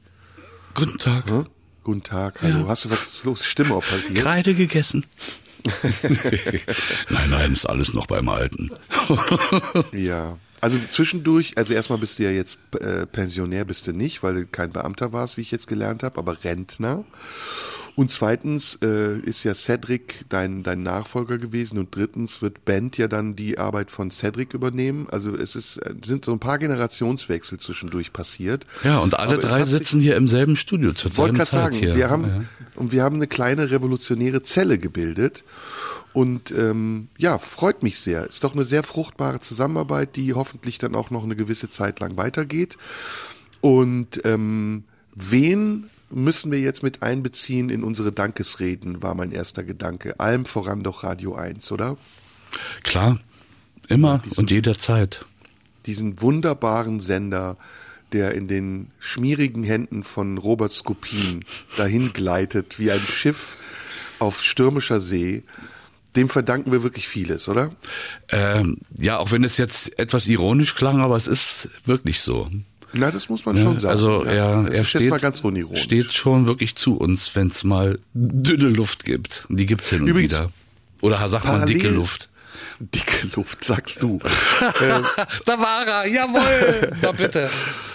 Guten Tag. Hm? Guten Tag, hallo. Hast du was los? Stimme operiert? Kreide gegessen. nein, nein, ist alles noch beim Alten. Ja. Also zwischendurch, also erstmal bist du ja jetzt äh, Pensionär, bist du nicht, weil du kein Beamter warst, wie ich jetzt gelernt habe, aber Rentner. Und zweitens äh, ist ja Cedric dein, dein Nachfolger gewesen und drittens wird Band ja dann die Arbeit von Cedric übernehmen. Also es ist, sind so ein paar Generationswechsel zwischendurch passiert. Ja, und alle Aber drei sitzen hier im selben Studio zur Ich wollte selben gerade Zeit sagen, hier. wir haben Ja. und wir haben eine kleine revolutionäre Zelle gebildet und ähm, ja, freut mich sehr. Ist doch eine sehr fruchtbare Zusammenarbeit, die hoffentlich dann auch noch eine gewisse Zeit lang weitergeht. Und ähm, wen müssen wir jetzt mit einbeziehen in unsere Dankesreden, war mein erster Gedanke. Allem voran doch Radio 1, oder? Klar, immer und jederzeit. diesen wunderbaren Sender, der in den schmierigen Händen von Robert Skopin dahin gleitet wie ein Schiff auf stürmischer See. Dem verdanken wir wirklich vieles, oder? Ähm, ja, auch wenn es jetzt etwas ironisch klang, aber es ist wirklich so. Na, das muss man Ja, schon sagen. also ja. er, er steht, mal steht schon wirklich zu uns, wenn es mal dünne Luft gibt. Und die gibt's hin und Übrigens, wieder. Oder sagt man dicke Luft. Dicke Luft, sagst du. ähm, Da war er, jawohl. Na bitte.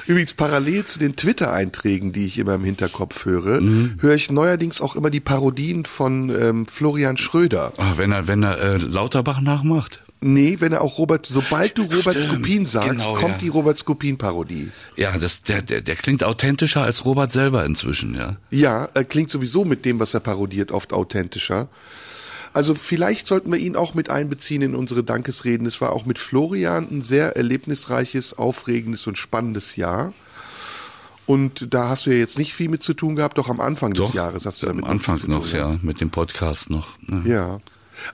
Übrigens parallel zu den Twitter-Einträgen, die ich immer im Hinterkopf höre, Mhm. höre ich neuerdings auch immer die Parodien von ähm, Florian Schröder. Ah, wenn er, wenn er äh, Lauterbach nachmacht. Nee, wenn er auch Robert, sobald du Robert Skopin sagst, genau, kommt ja. die Robert Skopin-Parodie. Ja, das, der, der, der klingt authentischer als Robert selber inzwischen, ja. Ja, er klingt sowieso mit dem, was er parodiert, oft authentischer. Also vielleicht sollten wir ihn auch mit einbeziehen in unsere Dankesreden. Es war auch mit Florian ein sehr erlebnisreiches, aufregendes und spannendes Jahr. Und da hast du ja jetzt nicht viel mit zu tun gehabt, doch am Anfang des Jahres hast du damit am Anfang noch, ja, mit dem Podcast noch. ne. Ja.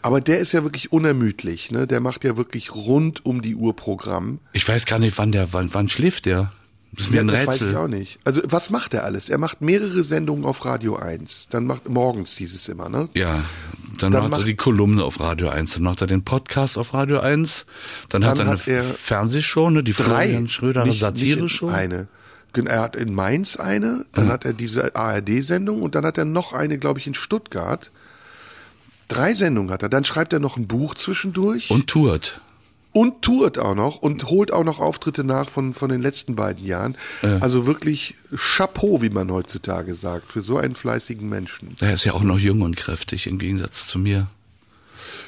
Aber der ist ja wirklich unermüdlich, ne? Der macht ja wirklich rund um die Uhr Programm. Ich weiß gar nicht, wann der, wann, wann schläft der? Das ist mir Ja, ein das weiß Rätsel. ich auch nicht. Also was macht er alles? Er macht mehrere Sendungen auf Radio 1. Dann macht morgens dieses immer, ne? Ja, dann, Dann macht er macht- die Kolumne auf Radio 1, dann macht er den Podcast auf Radio 1, dann, hat er Dann eine hat er Fernsehshow, ne, die Florian Schröder nicht- Satire-Show. Eine. Er hat in Mainz eine, dann hat er diese ARD-Sendung und dann hat er noch eine, glaube ich, in Stuttgart. Drei Sendungen hat er. Dann schreibt er noch ein Buch zwischendurch Und tourt. und tourt auch noch und holt auch noch Auftritte nach von, von den letzten beiden Jahren. Also wirklich Chapeau, wie man heutzutage sagt, für so einen fleißigen Menschen. Er ist ja auch noch jung und kräftig im Gegensatz zu mir.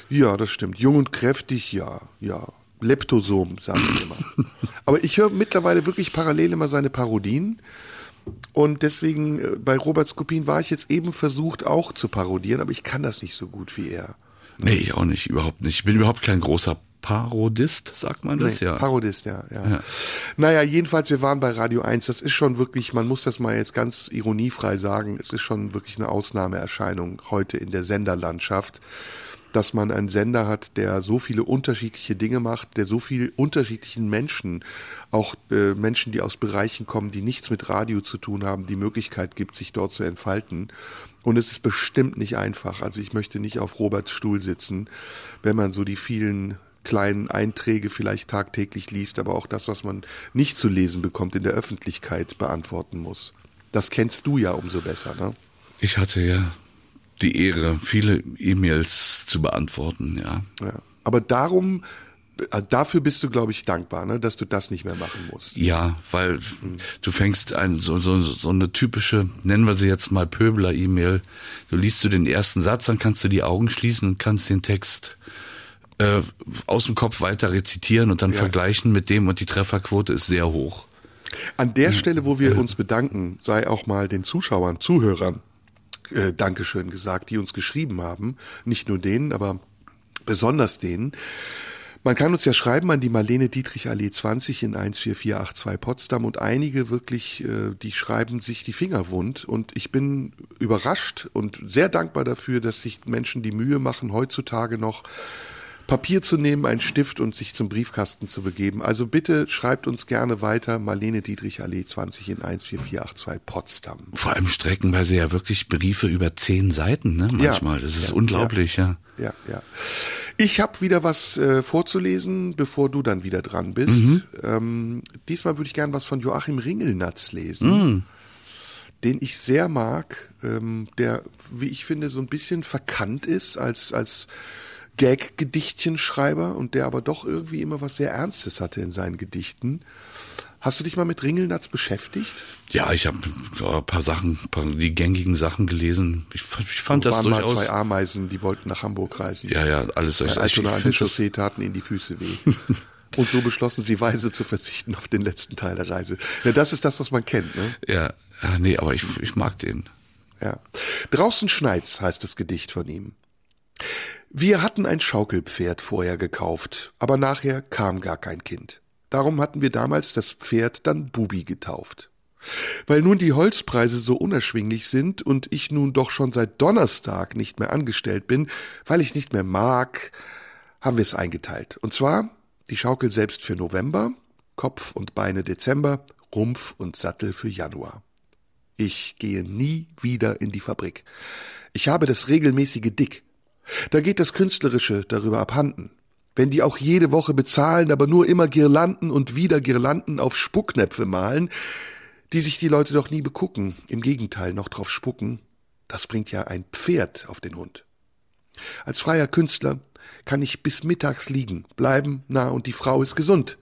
Ja, das stimmt. Jung und kräftig, ja, ja. Leptosom, sagen ich immer. Aber ich höre mittlerweile wirklich parallel immer seine Parodien. Und deswegen, äh, bei Robert Skopin war ich jetzt eben versucht, auch zu parodieren, aber ich kann das nicht so gut wie er. Nee, ich auch nicht, überhaupt nicht. Ich bin überhaupt kein großer Parodist, sagt man das? Nee, ja. Parodist, ja, ja, Ja. Naja, jedenfalls, wir waren bei Radio 1. Das ist schon wirklich, man muss das mal jetzt ganz ironiefrei sagen, es ist schon wirklich eine Ausnahmeerscheinung heute in der Senderlandschaft, dass man einen Sender hat, der so viele unterschiedliche Dinge macht, der so viel unterschiedlichen Menschen, auch äh, Menschen, die aus Bereichen kommen, die nichts mit Radio zu tun haben, die Möglichkeit gibt, sich dort zu entfalten. Und es ist bestimmt nicht einfach. Also ich möchte nicht auf Roberts Stuhl sitzen, wenn man so die vielen kleinen Einträge vielleicht tagtäglich liest, aber auch das, was man nicht zu lesen bekommt, in der Öffentlichkeit beantworten muss. Das kennst du ja umso besser, ne? Ich hatte ja die Ehre, viele E-Mails zu beantworten, ja. Ja. Aber darum, äh, dafür bist du, glaube ich, dankbar, ne? dass du das nicht mehr machen musst. Ja, weil du fängst ein, so, so, so eine typische, nennen wir sie jetzt mal Pöbler-E-Mail. Du liest du den ersten Satz, dann kannst du die Augen schließen und kannst den Text äh, aus dem Kopf weiter rezitieren und dann Ja. vergleichen mit dem und die Trefferquote ist sehr hoch. An der Stelle, wo wir uns bedanken, sei auch mal den Zuschauern, Zuhörern äh, Dankeschön gesagt, die uns geschrieben haben. Nicht nur denen, aber besonders denen. Man kann uns ja schreiben an die Marlene Dietrich Allee 20 in 14482 Potsdam und einige wirklich, äh, die schreiben sich die Finger wund und ich bin überrascht und sehr dankbar dafür, dass sich Menschen die Mühe machen, heutzutage noch Papier zu nehmen, einen Stift und sich zum Briefkasten zu begeben. Also bitte schreibt uns gerne weiter. Marlene Dietrich Allee 20 in 14482 Potsdam. Vor allem streckenweise ja wirklich Briefe über zehn Seiten, ne? Manchmal. Das ist Ja, unglaublich, ja. Ja, ja. Ich habe wieder was äh, vorzulesen, bevor du dann wieder dran bist. Mhm. Ähm, diesmal würde ich gern was von Joachim Ringelnatz lesen, Mhm. den ich sehr mag, ähm, der, wie ich finde, so ein bisschen verkannt ist als, als Gag-Gedichtchenschreiber und der aber doch irgendwie immer was sehr Ernstes hatte in seinen Gedichten. Hast du dich mal mit Ringelnatz beschäftigt? Ja, ich habe ein paar Sachen, paar, die gängigen Sachen gelesen. Ich, fand- ich fand das waren mal zwei Ameisen, die wollten nach Hamburg reisen. Ja, ja, alles. Ich, Altona an der Chaussee taten ihnen die Füße weh. Und so beschlossen sie weise zu verzichten auf den letzten Teil der Reise. Ja, das ist das, was man kennt, ne? ja, ja, nee, aber ich, ich mag den. Ja. Draußen schneit's, heißt das Gedicht von ihm. Wir hatten ein Schaukelpferd vorher gekauft, aber nachher kam gar kein Kind. Darum hatten wir damals das Pferd dann Bubi getauft. Weil nun die Holzpreise so unerschwinglich sind und ich nun doch schon seit Donnerstag nicht mehr angestellt bin, weil ich nicht mehr mag, haben wir es eingeteilt. Und zwar die Schaukel selbst für November, Kopf und Beine Dezember, Rumpf und Sattel für Januar. Ich gehe nie wieder in die Fabrik. Ich habe das regelmäßige Dick. Da geht das Künstlerische darüber abhanden. Wenn die auch jede Woche bezahlen, aber nur immer Girlanden und wieder Girlanden auf Spucknäpfe malen, die sich die Leute doch nie begucken, im Gegenteil noch drauf spucken, das bringt ja ein Pferd auf den Hund. Als freier Künstler kann ich bis mittags liegen, bleiben, na und die Frau ist gesund.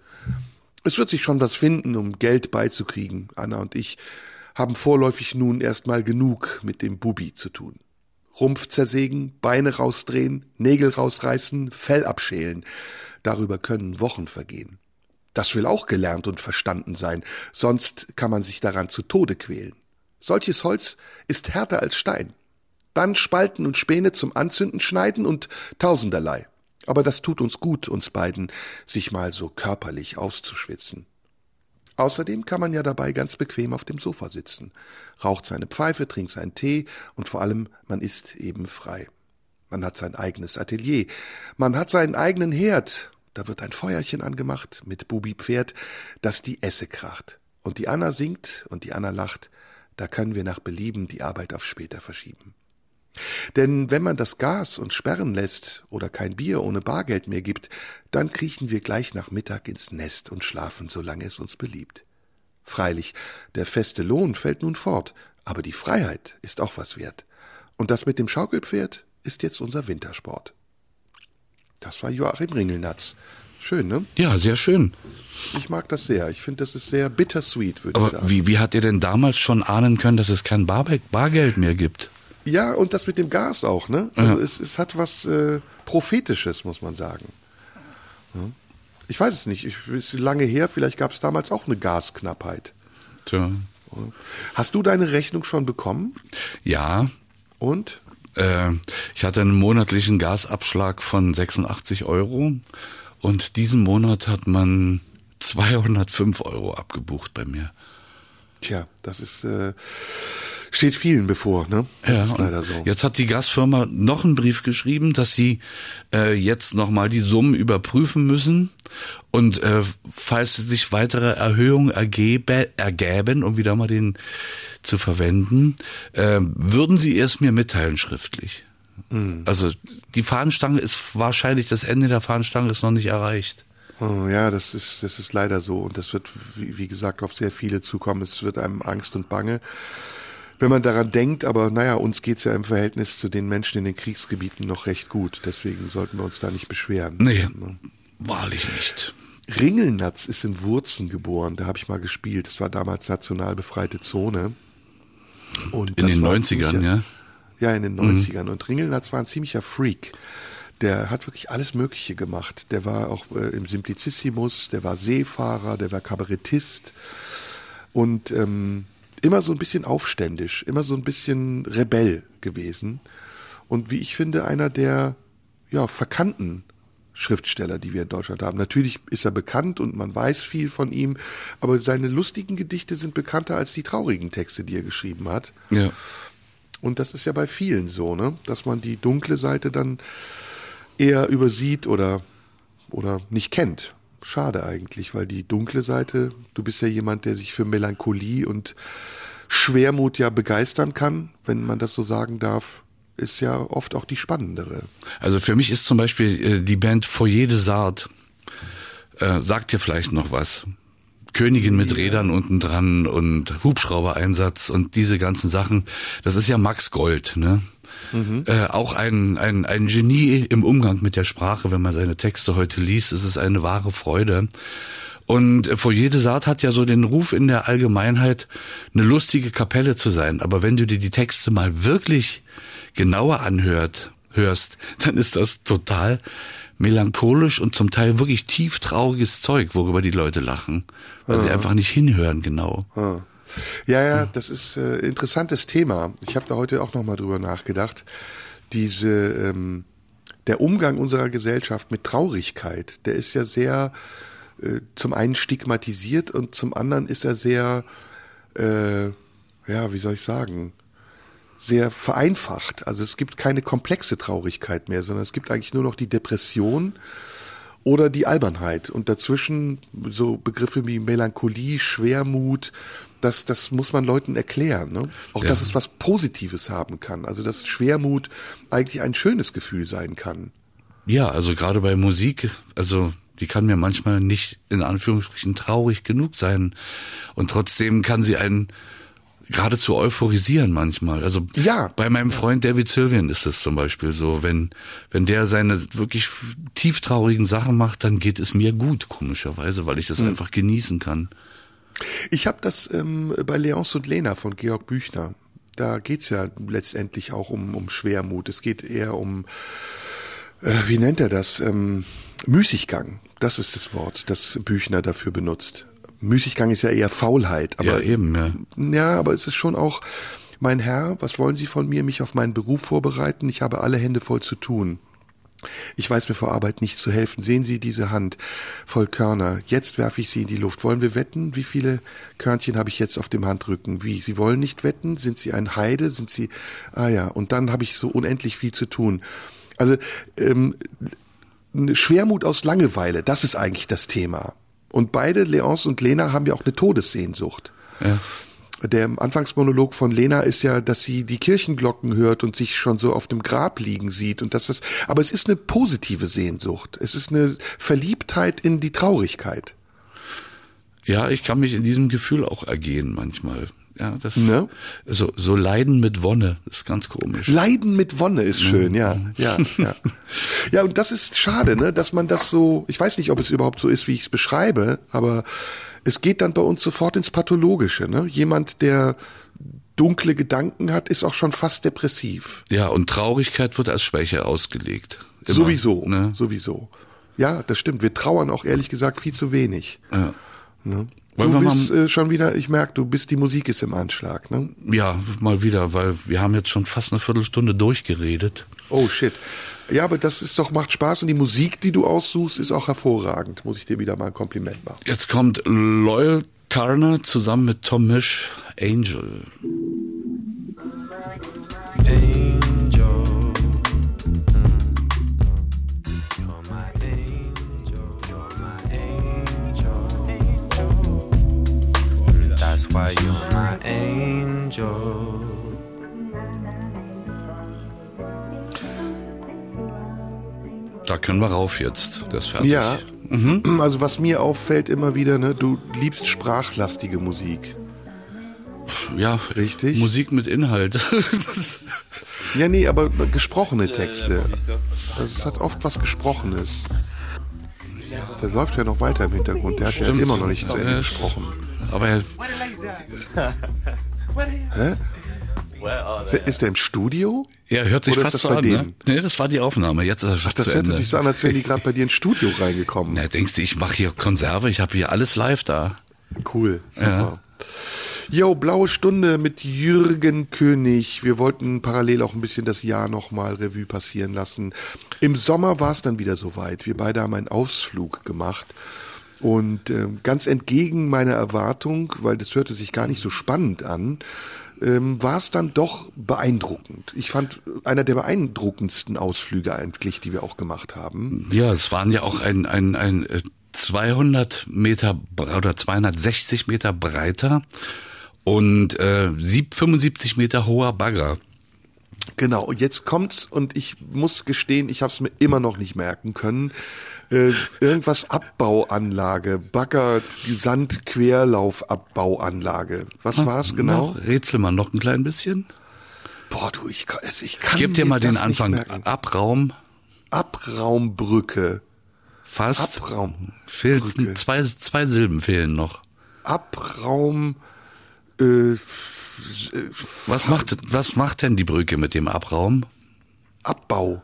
Es wird sich schon was finden, um Geld beizukriegen. Anna und ich haben vorläufig nun erstmal genug mit dem Bubi zu tun. Rumpf zersägen, Beine rausdrehen, Nägel rausreißen, Fell abschälen. Darüber können Wochen vergehen. Das will auch gelernt und verstanden sein, sonst kann man sich daran zu Tode quälen. Solches Holz ist härter als Stein. Dann Spalten und Späne zum Anzünden schneiden und tausenderlei. Aber das tut uns gut, uns beiden, sich mal so körperlich auszuschwitzen. Außerdem kann man ja dabei ganz bequem auf dem Sofa sitzen, raucht seine Pfeife, trinkt seinen Tee und vor allem man ist eben frei. Man hat sein eigenes Atelier, man hat seinen eigenen Herd, da wird ein Feuerchen angemacht mit Bubi Pferd, das die Esse kracht. Und die Anna singt und die Anna lacht, da können wir nach Belieben die Arbeit auf später verschieben. Denn wenn man das Gas und sperren lässt oder kein Bier ohne Bargeld mehr gibt, dann kriechen wir gleich nach Mittag ins Nest und schlafen, solange es uns beliebt. Freilich, der feste Lohn fällt nun fort, aber die Freiheit ist auch was wert. Und das mit dem Schaukelpferd ist jetzt unser Wintersport. Das war Joachim Ringelnatz. Schön, ne? Ja, sehr schön. Ich mag das sehr. Ich finde, das ist sehr bittersweet, würde ich Aber sagen. wie, wie hat ihr denn damals schon ahnen können, dass es kein Bar Bargeld mehr gibt? Ja, und das mit dem Gas auch, ne? Also es, es hat was äh, Prophetisches, muss man sagen. Ja. Ich weiß es nicht. Ich, ist lange her. Vielleicht gab es damals auch eine Gasknappheit. Tja. Hast du deine Rechnung schon bekommen? Ja, Und? äh, ich hatte einen monatlichen Gasabschlag von 86 Euro und diesen Monat hat man 205 Euro abgebucht bei mir. Tja, das ist äh, steht vielen bevor, ne? Das Ja, leider so. Jetzt hat die Gasfirma noch einen Brief geschrieben, dass sie äh, jetzt nochmal die Summen überprüfen müssen und äh, falls sich weitere Erhöhungen ergebe, ergäben, um wieder mal den zu verwenden, äh, würden sie es mir mitteilen schriftlich. Mhm. Also die Fahnenstange ist wahrscheinlich, das Ende der Fahnenstange ist noch nicht erreicht. Oh, ja, das ist, das ist leider so. Und das wird, wie, wie gesagt, auf sehr viele zukommen. Es wird einem Angst und Bange, wenn man daran denkt. Aber naja, uns geht's ja im Verhältnis zu den Menschen in den Kriegsgebieten noch recht gut. Deswegen sollten wir uns da nicht beschweren. Nee, wahrlich nicht. Ringelnatz ist in Wurzen geboren. Da habe ich mal gespielt. Das war damals national befreite Zone. Und In den war ein 90ern, ziemlicher- ja? Ja, in den 90ern. Und Ringelnatz war ein ziemlicher Freak. Der hat wirklich alles Mögliche gemacht. Der war auch äh, im Simplicissimus, der war Seefahrer, der war Kabarettist und ähm, immer so ein bisschen aufständisch, immer so ein bisschen Rebell gewesen. Und wie ich finde, einer der ja, verkannten Schriftsteller, die wir in Deutschland haben. Natürlich ist er bekannt und man weiß viel von ihm, aber seine lustigen Gedichte sind bekannter als die traurigen Texte, die er geschrieben hat. Ja. Und das ist ja bei vielen so, ne? Dass man die dunkle Seite dann eher übersieht oder, oder nicht kennt. Schade eigentlich, weil die dunkle Seite, du bist ja jemand, der sich für Melancholie und Schwermut ja begeistern kann, wenn man das so sagen darf, ist ja oft auch die spannendere. Also für mich ist zum Beispiel äh, die Band Foyer des Art, äh, sagt dir vielleicht noch was. Königin mit Rädern unten dran und Hubschraubereinsatz und diese ganzen Sachen. Das ist ja Max Gold, ne? Äh, auch ein, ein, ein Genie im Umgang mit der Sprache, wenn man seine Texte heute liest, ist es eine wahre Freude. Und Foyer des Art hat ja so den Ruf in der Allgemeinheit, eine lustige Kapelle zu sein. Aber wenn du dir die Texte mal wirklich genauer anhört, hörst, dann ist das total melancholisch und zum Teil wirklich tief trauriges Zeug, worüber die Leute lachen, weil sie einfach nicht hinhören genau. Ah. Ja, ja, das ist äh, interessantes Thema. Ich habe da heute auch nochmal drüber nachgedacht. Diese, ähm, der Umgang unserer Gesellschaft mit Traurigkeit, der ist ja sehr äh, zum einen stigmatisiert und zum anderen ist er sehr, äh, ja, wie soll ich sagen, sehr vereinfacht. Also es gibt keine komplexe Traurigkeit mehr, sondern es gibt eigentlich nur noch die Depression oder die Albernheit. Und dazwischen so Begriffe wie Melancholie, Schwermut, das, das muss man Leuten erklären. Ne? Auch, Ja. dass es was Positives haben kann. Also, dass Schwermut eigentlich ein schönes Gefühl sein kann. Ja, also gerade bei Musik, also die kann mir manchmal nicht in Anführungsstrichen traurig genug sein und trotzdem kann sie einen geradezu euphorisieren manchmal. Also Ja. bei meinem Freund David Sylvian ist es zum Beispiel so, wenn wenn der seine wirklich tief traurigen Sachen macht, dann geht es mir gut komischerweise, weil ich das einfach genießen kann. Ich habe das ähm, bei Leonce und Lena von Georg Büchner. Da geht's ja letztendlich auch um, um Schwermut. Es geht eher um, äh, wie nennt er das? Ähm, Müßiggang. Das ist das Wort, das Büchner dafür benutzt. Müßiggang ist ja eher Faulheit. Aber ja, eben, ja. Ja, aber es ist schon auch, mein Herr, was wollen Sie von mir? Mich auf meinen Beruf vorbereiten? Ich habe alle Hände voll zu tun. Ich weiß mir vor Arbeit nicht zu helfen. Sehen Sie diese Hand voll Körner. Jetzt werfe ich sie in die Luft. Wollen wir wetten? Wie viele Körnchen habe ich jetzt auf dem Handrücken? Wie? Sie wollen nicht wetten? Sind Sie ein Heide? Sind Sie, ah ja, und dann habe ich so unendlich viel zu tun. Also, ähm, eine Schwermut aus Langeweile, das ist eigentlich das Thema. Und beide, Leonce und Lena, haben ja auch eine Todessehnsucht. ja. Der Anfangsmonolog von Lena ist ja, dass sie die Kirchenglocken hört und sich schon so auf dem Grab liegen sieht und dass das, aber es ist eine positive Sehnsucht. Es ist eine Verliebtheit in die Traurigkeit. Ja, ich kann mich in diesem Gefühl auch ergehen manchmal. Ja, das Ne? so so Leiden mit Wonne ist ganz komisch. Leiden mit Wonne ist schön, ja, ja, ja. Ja, und das ist schade, ne, dass man das so, ich weiß nicht, ob es überhaupt so ist, wie ich es beschreibe, aber es geht dann bei uns sofort ins Pathologische, ne? Jemand, der dunkle Gedanken hat, ist auch schon fast depressiv. Ja, und Traurigkeit wird als Schwäche ausgelegt. Immer, sowieso, Ne? sowieso. Ja, das stimmt. Wir trauern auch ehrlich gesagt viel zu wenig. Ja. Ne? Du bist äh, schon wieder, ich merke, du bist, die Musik ist im Anschlag. Ne? Ja, mal wieder, weil wir haben jetzt schon fast eine Viertelstunde durchgeredet. Oh shit. Ja, aber das ist doch, macht Spaß und die Musik, die du aussuchst, ist auch hervorragend. Muss ich dir wieder mal ein Kompliment machen. Jetzt kommt Loyal Turner zusammen mit Tom Misch, Angel. angel. You're my angel. You're my angel. That's why you're my angel. Da können wir rauf jetzt. Der ist fertig. Ja, also was mir auffällt immer wieder, ne, du liebst sprachlastige Musik. Ja, Richtig. Musik mit Inhalt. Das- Ja, nee, aber gesprochene Texte. Also es hat oft was Gesprochenes. Der läuft ja noch weiter im Hintergrund. Der hat ja Stimmt. immer noch nicht zu Ende Ja, gesprochen. Aber er, Ist der im Studio? er hört sich Oder ist fast das so bei an. Ne? Nee, das war die Aufnahme. Jetzt ist Ach, das zu hört Ende. sich so an, als wären die gerade bei dir ins Studio reingekommen. Na, denkst du, ich mache hier Konserve? Ich habe hier alles live da. Cool, super. Jo, blaue Stunde mit Jürgen König. Wir wollten parallel auch ein bisschen das Jahr nochmal Revue passieren lassen. Im Sommer war es dann wieder soweit. Wir beide haben einen Ausflug gemacht. Und ähm, ganz entgegen meiner Erwartung, weil das hörte sich gar nicht so spannend an, ähm, war es dann doch beeindruckend. Ich fand äh, einer der beeindruckendsten Ausflüge eigentlich, die wir auch gemacht haben. Ja, es waren ja auch ein, ein, ein äh, 200 Meter bre- oder 260 Meter breiter und äh, sieb- 75 Meter hoher Bagger. Genau, jetzt kommt's und ich muss gestehen, ich habe es mir immer noch nicht merken können. Äh, irgendwas Abbauanlage, Bagger, Sand, Querlaufabbauanlage. Was war's genau? Na, rätsel mal noch ein klein bisschen. Boah, du, ich kann, es- ich kann gebe dir mal den Anfang. Abraum, Abraumbrücke. fast. Abraum. Brücke. zwei, zwei Silben fehlen noch. Abraum. Äh, äh, Was macht, was macht denn die Brücke mit dem Abraum? Abbau.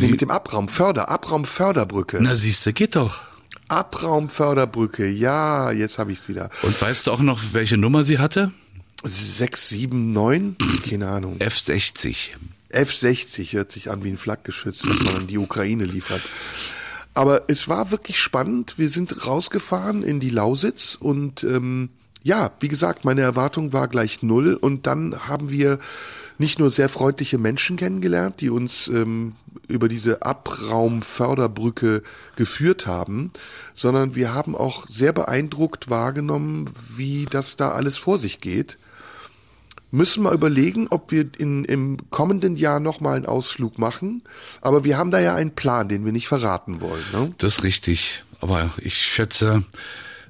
Nee, mit dem Abraum, Förder, Abraumförderbrücke. Na siehste, geht doch. Abraumförderbrücke, ja, jetzt habe ich's wieder. Und weißt du auch noch, welche Nummer sie hatte? 6, 7, 9? Keine Ahnung. F60. F-60 hört sich an wie ein Flakgeschütz, das man an die Ukraine liefert. Aber es war wirklich spannend. Wir sind rausgefahren in die Lausitz und ähm, ja, wie gesagt, meine Erwartung war gleich null. Und dann haben wir nicht nur sehr freundliche Menschen kennengelernt, die uns ähm, über diese Abraumförderbrücke geführt haben, sondern wir haben auch sehr beeindruckt wahrgenommen, wie das da alles vor sich geht müssen mal überlegen, ob wir in, im kommenden Jahr nochmal einen Ausflug machen. Aber wir haben da ja einen Plan, den wir nicht verraten wollen. Ne? Das ist richtig. Aber ich schätze,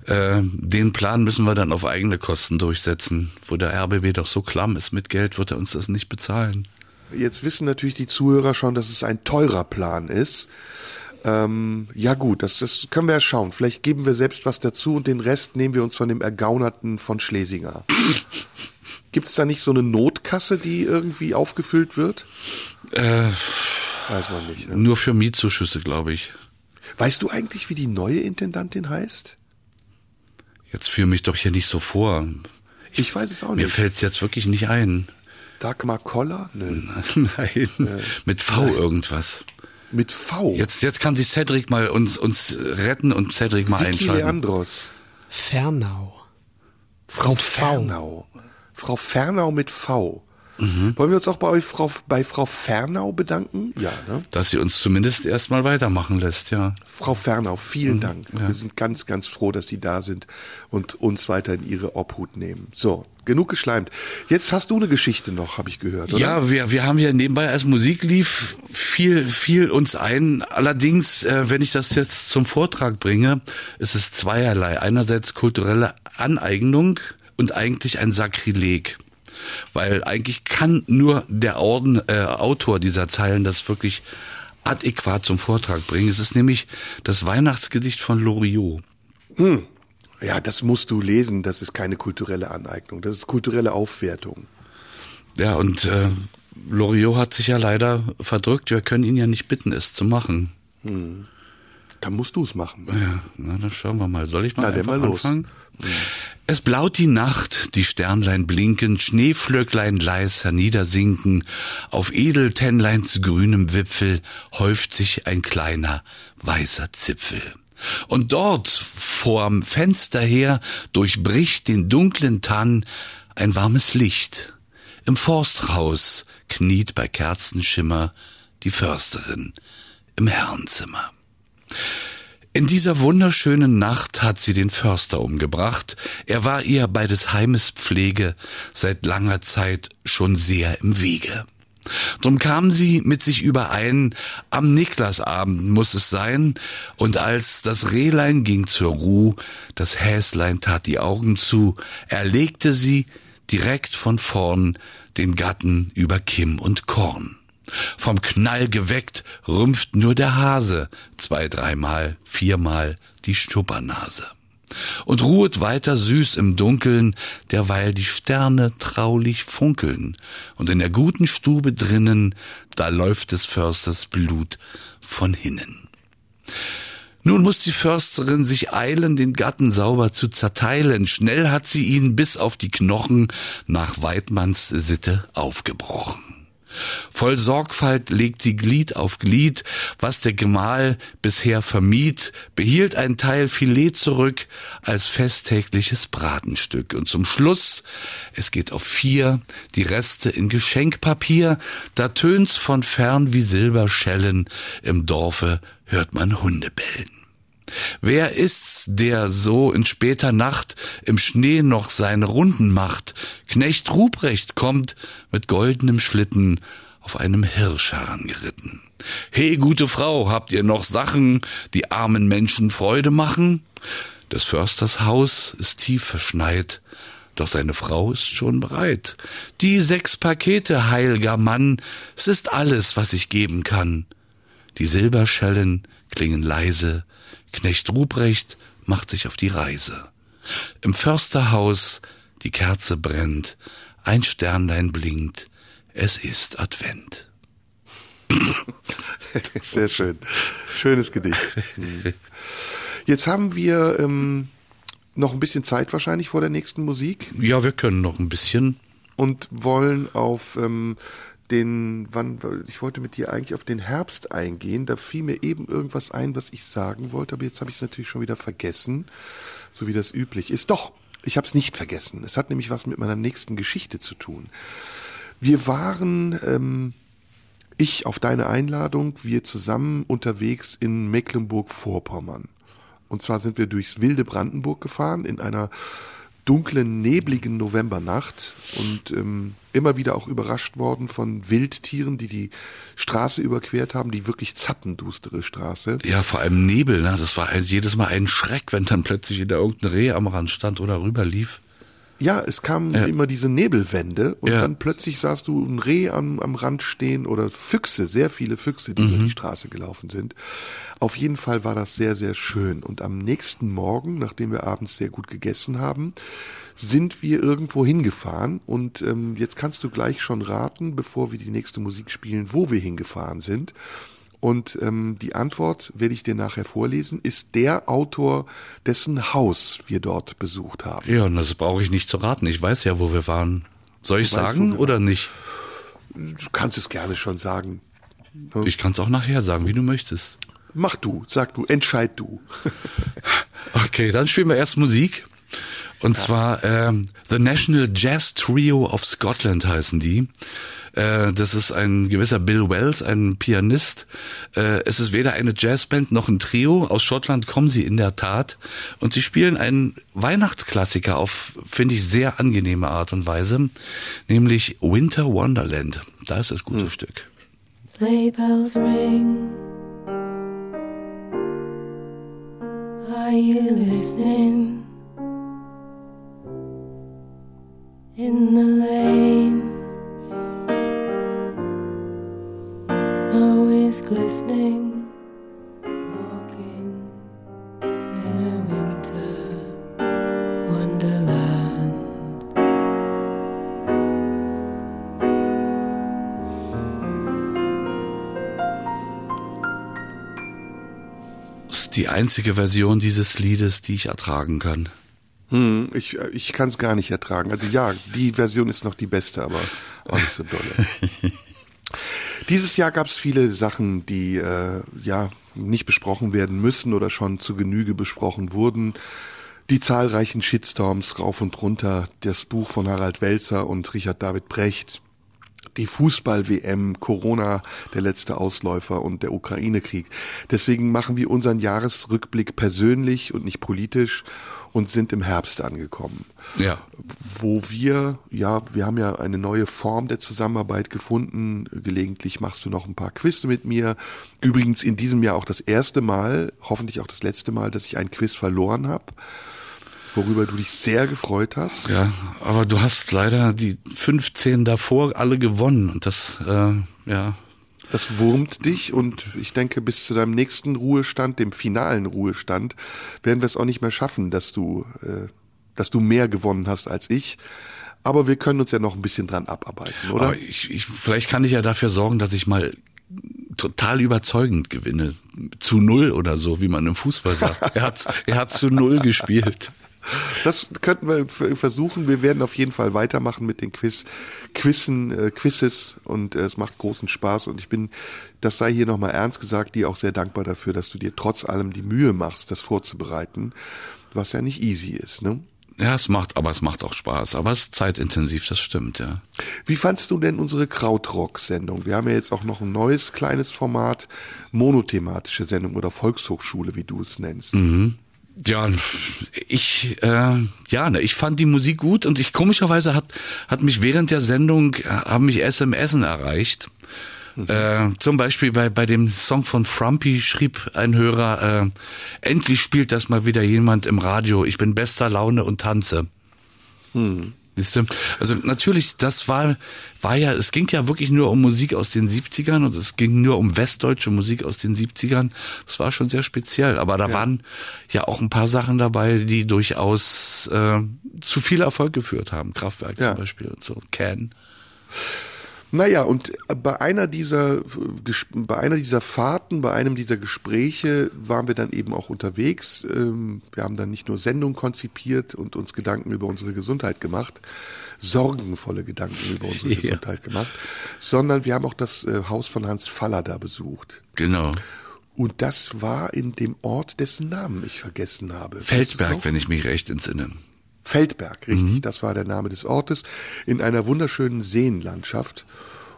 äh, den Plan müssen wir dann auf eigene Kosten durchsetzen. Wo der RBB doch so klamm ist mit Geld, wird er uns das nicht bezahlen. Jetzt wissen natürlich die Zuhörer schon, dass es ein teurer Plan ist. Ähm, ja gut, das, das können wir ja schauen. Vielleicht geben wir selbst was dazu und den Rest nehmen wir uns von dem Ergaunerten von Schlesinger. Gibt es da nicht so eine Notkasse, die irgendwie aufgefüllt wird? Äh, Weiß man nicht. Ne? nur für Mietzuschüsse, glaube ich. Weißt du eigentlich, wie die neue Intendantin heißt? Jetzt führe mich doch hier nicht so vor. Ich weiß es auch Mir nicht. fällt's jetzt wirklich nicht ein. Dagmar Koller? Nö. Nein, mit V irgendwas. Mit V. Jetzt, jetzt kann sich Cedric mal uns, uns retten und Cedric mal Vicky einschalten. Leandros. Fernau. Frau. Fernau. Frau Fernau mit V. Mhm. Wollen wir uns auch bei euch Frau, bei Frau Fernau bedanken? Ja, ne? Dass sie uns zumindest erstmal weitermachen lässt, ja. Frau Fernau, Mhm. vielen Dank. Wir sind ganz, ganz froh, dass Sie da sind und uns weiter in Ihre Obhut nehmen. So, genug geschleimt. Jetzt hast du eine Geschichte noch, habe ich gehört, oder? Ja, wir, wir haben ja nebenbei, als Musik lief, viel, viel uns ein. Allerdings, äh, wenn ich das jetzt zum Vortrag bringe, ist es zweierlei. Einerseits kulturelle Aneignung und eigentlich ein Sakrileg. Weil eigentlich kann nur der Orden, äh, Autor dieser Zeilen das wirklich adäquat zum Vortrag bringen. Es ist nämlich das Weihnachtsgedicht von Loriot. Ja, das musst du lesen. Das ist keine kulturelle Aneignung. Das ist kulturelle Aufwertung. Ja, und äh, Loriot hat sich ja leider verdrückt. Wir können ihn ja nicht bitten, es zu machen. Dann musst du es machen. Ja, na, dann schauen wir mal. Soll ich mal Na, einfach mal los. Es blaut die Nacht, die Sternlein blinken, Schneeflöcklein leis herniedersinken, auf Edeltennleins grünem Wipfel häuft sich ein kleiner, weißer Zipfel. Und dort, vorm Fenster her, durchbricht den dunklen Tann ein warmes Licht. Im Forsthaus kniet bei Kerzenschimmer die Försterin im Herrenzimmer. In dieser wunderschönen Nacht hat sie den Förster umgebracht. Er war ihr bei des Heimes Pflege seit langer Zeit schon sehr im Wege. Drum kam sie mit sich überein, am Niklasabend muss es sein, und als das Rehlein ging zur Ruh, das Häslein tat die Augen zu, erlegte sie direkt von vorn den Gatten über Kimm und Korn. Vom Knall geweckt rümpft nur der Hase zwei, dreimal, viermal die Stuppernase. Und ruhet weiter süß im Dunkeln, derweil die Sterne traulich funkeln. Und in der guten Stube drinnen, da läuft des Försters Blut von hinnen. Nun muss die Försterin sich eilen, den Gatten sauber zu zerteilen. Schnell hat sie ihn bis auf die Knochen nach Weidmanns Sitte aufgebrochen. Voll Sorgfalt legt sie Glied auf Glied, was der Gemahl bisher vermied, behielt ein Teil Filet zurück als festtägliches Bratenstück. Und zum Schluss, es geht auf vier, die Reste in Geschenkpapier, da tönt's von fern wie Silberschellen, im Dorfe hört man Hunde bellen. Wer ist's, der so in später Nacht im Schnee noch seine Runden macht? Knecht Ruprecht kommt mit goldenem Schlitten auf einem Hirsch herangeritten. He, gute Frau, habt ihr noch Sachen, die armen Menschen Freude machen? Des Försters Haus ist tief verschneit, doch seine Frau ist schon bereit. Die sechs Pakete, heilger Mann, es ist alles, was ich geben kann. Die Silberschellen klingen leise, Knecht Ruprecht macht sich auf die Reise. Im Försterhaus die Kerze brennt, ein Sternlein blinkt, es ist Advent. Sehr schön. Schönes Gedicht. Jetzt haben wir ähm, noch ein bisschen Zeit wahrscheinlich vor der nächsten Musik Ja, wir können noch ein bisschen. und wollen auf ähm, den, wann, ich wollte mit dir eigentlich auf den Herbst eingehen. Da fiel mir eben irgendwas ein, was ich sagen wollte, aber jetzt habe ich es natürlich schon wieder vergessen, so wie das üblich ist. Doch, ich habe es nicht vergessen. Es hat nämlich was mit meiner nächsten Geschichte zu tun. Wir waren, ähm, ich auf deine Einladung, wir zusammen unterwegs in Mecklenburg-Vorpommern. Und zwar sind wir durchs wilde Brandenburg gefahren in einer dunklen, nebligen Novembernacht und ähm, immer wieder auch überrascht worden von Wildtieren, die die Straße überquert haben, die wirklich zappendustere Straße. Ja, vor allem Nebel, ne? Das war ein, jedes Mal ein Schreck, wenn dann plötzlich wieder irgendein Reh am Rand stand oder rüberlief. Ja, es kamen Ja. immer diese Nebelwände und Ja. dann plötzlich sahst du ein Reh am, am Rand stehen oder Füchse, sehr viele Füchse, die Mhm. über die Straße gelaufen sind. Auf jeden Fall war das sehr, sehr schön. Und am nächsten Morgen, nachdem wir abends sehr gut gegessen haben, sind wir irgendwo hingefahren. Und ähm, jetzt kannst du gleich schon raten, bevor wir die nächste Musik spielen, wo wir hingefahren sind. Und ähm, die Antwort werde ich dir nachher vorlesen, ist der Autor, dessen Haus wir dort besucht haben. Ja, und das brauche ich nicht zu raten. Ich weiß ja, wo wir waren. Soll ich Du weißt, sagen wir oder nicht? Du kannst es gerne schon sagen. Ich kann es auch nachher sagen, wie du möchtest. Mach du, sag du, entscheid du. Okay, dann spielen wir erst Musik. Und zwar ähm, The National Jazz Trio of Scotland heißen die. Äh, das ist ein gewisser Bill Wells, ein Pianist. Äh, es ist weder eine Jazzband noch ein Trio. Aus Schottland kommen sie in der Tat. Und sie spielen einen Weihnachtsklassiker auf, finde ich, sehr angenehme Art und Weise. Nämlich Winter Wonderland. Da ist das gute Stück. Sleigh bells ring. Are you listening? In the lane, is glistening. Walking in a winter wonderland. die einzige Version dieses Liedes, die ich ertragen kann. Hm, ich ich kann es gar nicht ertragen. Also ja, die Version ist noch die beste, aber auch nicht so dolle. Dieses Jahr gab es viele Sachen, die äh, ja nicht besprochen werden müssen oder schon zu Genüge besprochen wurden. Die zahlreichen Shitstorms rauf und runter, das Buch von Harald Welzer und Richard David Brecht, die Fußball-WM, Corona, der letzte Ausläufer und der Ukraine-Krieg. Deswegen machen wir unseren Jahresrückblick persönlich und nicht politisch und sind im Herbst angekommen Ja. wo wir, ja, wir haben ja eine neue Form der Zusammenarbeit gefunden. Gelegentlich machst du noch ein paar Quiz mit mir. Übrigens in diesem Jahr auch das erste Mal, hoffentlich auch das letzte Mal, dass ich ein Quiz verloren habe, worüber du dich sehr gefreut hast. Ja, aber du hast leider die 15 davor alle gewonnen und das, äh, ja, Das wurmt dich und ich denke, bis zu deinem nächsten Ruhestand, dem finalen Ruhestand, werden wir es auch nicht mehr schaffen, dass du, äh, dass du mehr gewonnen hast als ich. Aber wir können uns ja noch ein bisschen dran abarbeiten, oder? Aber ich, ich, vielleicht kann ich ja dafür sorgen, dass ich mal total überzeugend gewinne. Zu null oder so, wie man im Fußball sagt. er hat, er hat zu null gespielt. Das könnten wir versuchen. Wir werden auf jeden Fall weitermachen mit den Quiz, Quizzen, äh, Quizzes und äh, es macht großen Spaß und ich bin, das sei hier nochmal ernst gesagt, dir auch sehr dankbar dafür, dass du dir trotz allem die Mühe machst, das vorzubereiten, was ja nicht easy ist. Ne? Ja, es macht, aber es macht auch Spaß. Aber es ist zeitintensiv, das stimmt, ja. Wie fandst du denn unsere Krautrock-Sendung? Wir haben ja jetzt auch noch ein neues kleines Format, monothematische Sendung oder Volkshochschule, wie du es nennst. Ja, ich, äh, ja, ne, ich fand die Musik gut und ich komischerweise hat, hat mich während der Sendung, äh, haben mich SMSen erreicht. Äh, zum Beispiel bei, bei dem Song von Frumpy schrieb ein Hörer, äh, endlich spielt das mal wieder jemand im Radio, ich bin bester Laune und tanze. Du? Also natürlich, das war, war ja, es ging ja wirklich nur um Musik aus den 70ern und es ging nur um westdeutsche Musik aus den 70ern. Das war schon sehr speziell. Aber da waren ja auch ein paar Sachen dabei, die durchaus äh, zu viel Erfolg geführt haben. Kraftwerk Ja. zum Beispiel und so. Can. Naja, und bei einer dieser, äh, bei einer dieser Fahrten, bei einem dieser Gespräche waren wir dann eben auch unterwegs. Ähm, Wir haben dann nicht nur Sendung konzipiert und uns Gedanken über unsere Gesundheit gemacht, sorgenvolle Gedanken über unsere Ja. Gesundheit gemacht, sondern wir haben auch das äh, Haus von Hans Faller da besucht. Genau. Und das war in dem Ort, dessen Namen ich vergessen habe. Feldberg, wenn ich mich recht entsinne. Feldberg, richtig, das war der Name des Ortes, in einer wunderschönen Seenlandschaft.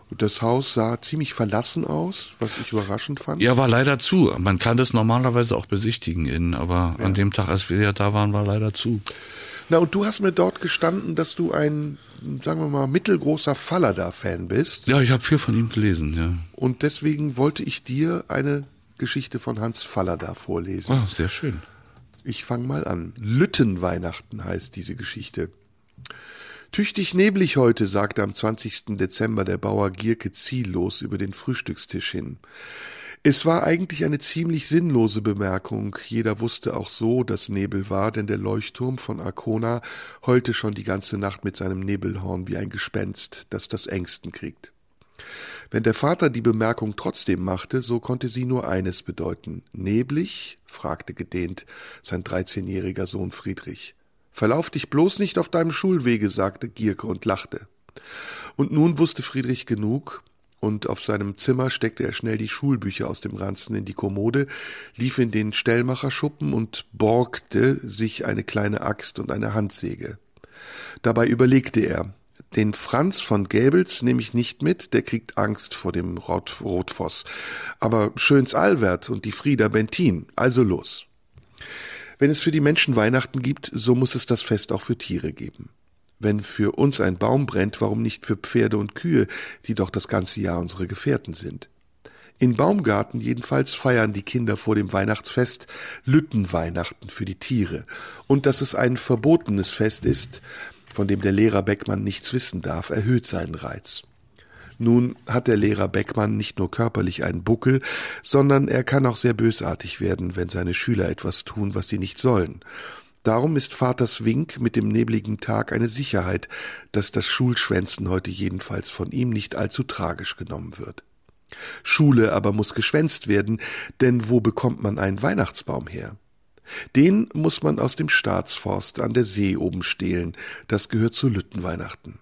Und das Haus sah ziemlich verlassen aus, was ich überraschend fand. Ja, war leider zu. Man kann das normalerweise auch besichtigen innen, aber an dem Tag, als wir ja da waren, war leider zu. Na, und du hast mir dort gestanden, dass du ein, sagen wir mal, mittelgroßer Fallada-Fan bist. Ja, ich habe viel von ihm gelesen, ja. Und deswegen wollte ich dir eine Geschichte von Hans Fallada vorlesen. Oh, sehr schön. Ich fange mal an. Lüttenweihnachten heißt diese Geschichte. Tüchtig neblig heute, sagte am 20. Dezember der Bauer Gierke ziellos über den Frühstückstisch hin. Es war eigentlich eine ziemlich sinnlose Bemerkung. Jeder wusste auch so, dass Nebel war, denn der Leuchtturm von Arkona heulte schon die ganze Nacht mit seinem Nebelhorn wie ein Gespenst, das das Ängsten kriegt. Wenn der Vater die Bemerkung trotzdem machte, so konnte sie nur eines bedeuten. Neblig? fragte gedehnt sein dreizehnjähriger Sohn Friedrich. Verlauf dich bloß nicht auf deinem Schulwege, sagte Gierke und lachte. Und nun wusste Friedrich genug, und auf seinem Zimmer steckte er schnell die Schulbücher aus dem Ranzen in die Kommode, lief in den Stellmacherschuppen und borgte sich eine kleine Axt und eine Handsäge. Dabei überlegte er, den Franz von Gäbels nehme ich nicht mit, der kriegt Angst vor dem Rot Rotfoss. Aber Schöns Albert und die Frieda Bentin, also los. Wenn es für die Menschen Weihnachten gibt, so muss es das Fest auch für Tiere geben. Wenn für uns ein Baum brennt, warum nicht für Pferde und Kühe, die doch das ganze Jahr unsere Gefährten sind? In Baumgarten jedenfalls feiern die Kinder vor dem Weihnachtsfest Lüttenweihnachten für die Tiere. Und dass es ein verbotenes Fest ist, von dem der Lehrer Beckmann nichts wissen darf, erhöht seinen Reiz. Nun hat der Lehrer Beckmann nicht nur körperlich einen Buckel, sondern er kann auch sehr bösartig werden, wenn seine Schüler etwas tun, was sie nicht sollen. Darum ist Vaters Wink mit dem nebligen Tag eine Sicherheit, dass das Schulschwänzen heute jedenfalls von ihm nicht allzu tragisch genommen wird. Schule aber muss geschwänzt werden, denn wo bekommt man einen Weihnachtsbaum her? Den muss man aus dem Staatsforst an der See oben stehlen, das gehört zu Lüttenweihnachten.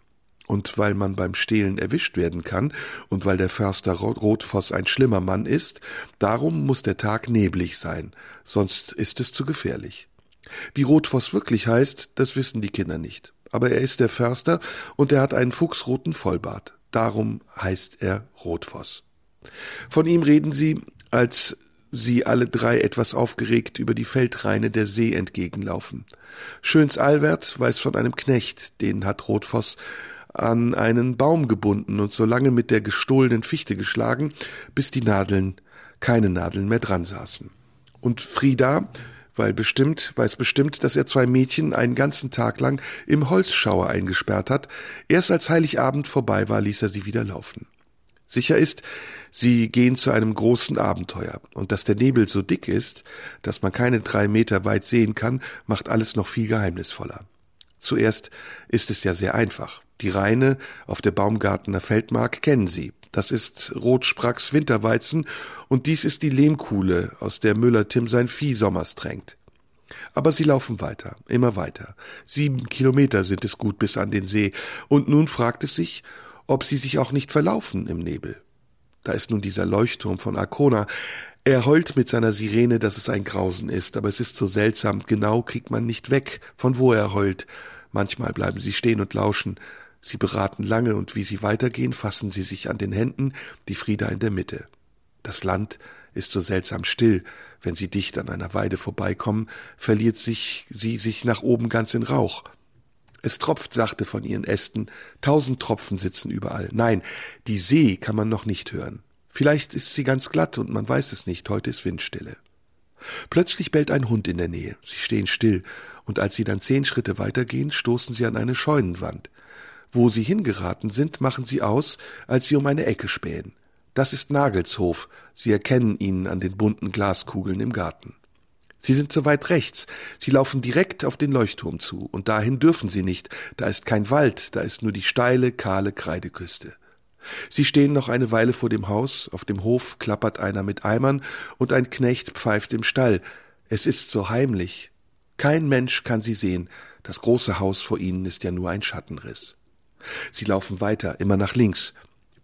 Und weil man beim Stehlen erwischt werden kann und weil der Förster Rotfoss ein schlimmer Mann ist, darum muss der Tag neblig sein, sonst ist es zu gefährlich. Wie Rotfoss wirklich heißt, das wissen die Kinder nicht. Aber er ist der Förster und er hat einen fuchsroten Vollbart. Darum heißt er Rotfoss. Von ihm reden sie, als sie alle drei etwas aufgeregt über die Feldreine der See entgegenlaufen. Schöns Albert weiß von einem Knecht, den hat Rotfoss an einen Baum gebunden und so lange mit der gestohlenen Fichte geschlagen, bis die Nadeln, keine Nadeln mehr dran saßen. Und Frieda, weil bestimmt, weiß bestimmt, dass er zwei Mädchen einen ganzen Tag lang im Holzschauer eingesperrt hat. Erst als Heiligabend vorbei war, ließ er sie wieder laufen. Sicher ist, sie gehen zu einem großen Abenteuer, und dass der Nebel so dick ist, dass man keine drei Meter weit sehen kann, macht alles noch viel geheimnisvoller. Zuerst ist es ja sehr einfach. Die Reine auf der Baumgartener Feldmark kennen Sie. Das ist Rotspracks Winterweizen und dies ist die Lehmkuhle, aus der Müller Tim sein Vieh sommers tränkt. Aber sie laufen weiter, immer weiter. Sieben Kilometer sind es gut bis an den See, und nun fragt es sich, ob sie sich auch nicht verlaufen im Nebel. Da ist nun dieser Leuchtturm von Arkona. Er heult mit seiner Sirene, dass es ein Grausen ist, aber es ist so seltsam, genau kriegt man nicht weg, von wo er heult. Manchmal bleiben sie stehen und lauschen. Sie beraten lange, und wie sie weitergehen, fassen sie sich an den Händen, die Frieda in der Mitte. Das Land ist so seltsam still. Wenn sie dicht an einer Weide vorbeikommen, verliert sich sie sich nach oben ganz in Rauch. Es tropft sachte von ihren Ästen, tausend Tropfen sitzen überall. Nein, die See kann man noch nicht hören. Vielleicht ist sie ganz glatt und man weiß es nicht, heute ist Windstille. Plötzlich bellt ein Hund in der Nähe. Sie stehen still, und als sie dann zehn Schritte weitergehen, stoßen sie an eine Scheunenwand. Wo sie hingeraten sind, machen sie aus, als sie um eine Ecke spähen. Das ist Nagelshof. Sie erkennen ihn an den bunten Glaskugeln im Garten. Sie sind zu weit rechts. Sie laufen direkt auf den Leuchtturm zu. Und dahin dürfen sie nicht. Da ist kein Wald, da ist nur die steile, kahle Kreideküste. Sie stehen noch eine Weile vor dem Haus. Auf dem Hof klappert einer mit Eimern und ein Knecht pfeift im Stall. Es ist so heimlich. Kein Mensch kann sie sehen. Das große Haus vor ihnen ist ja nur ein Schattenriss. Sie laufen weiter, immer nach links.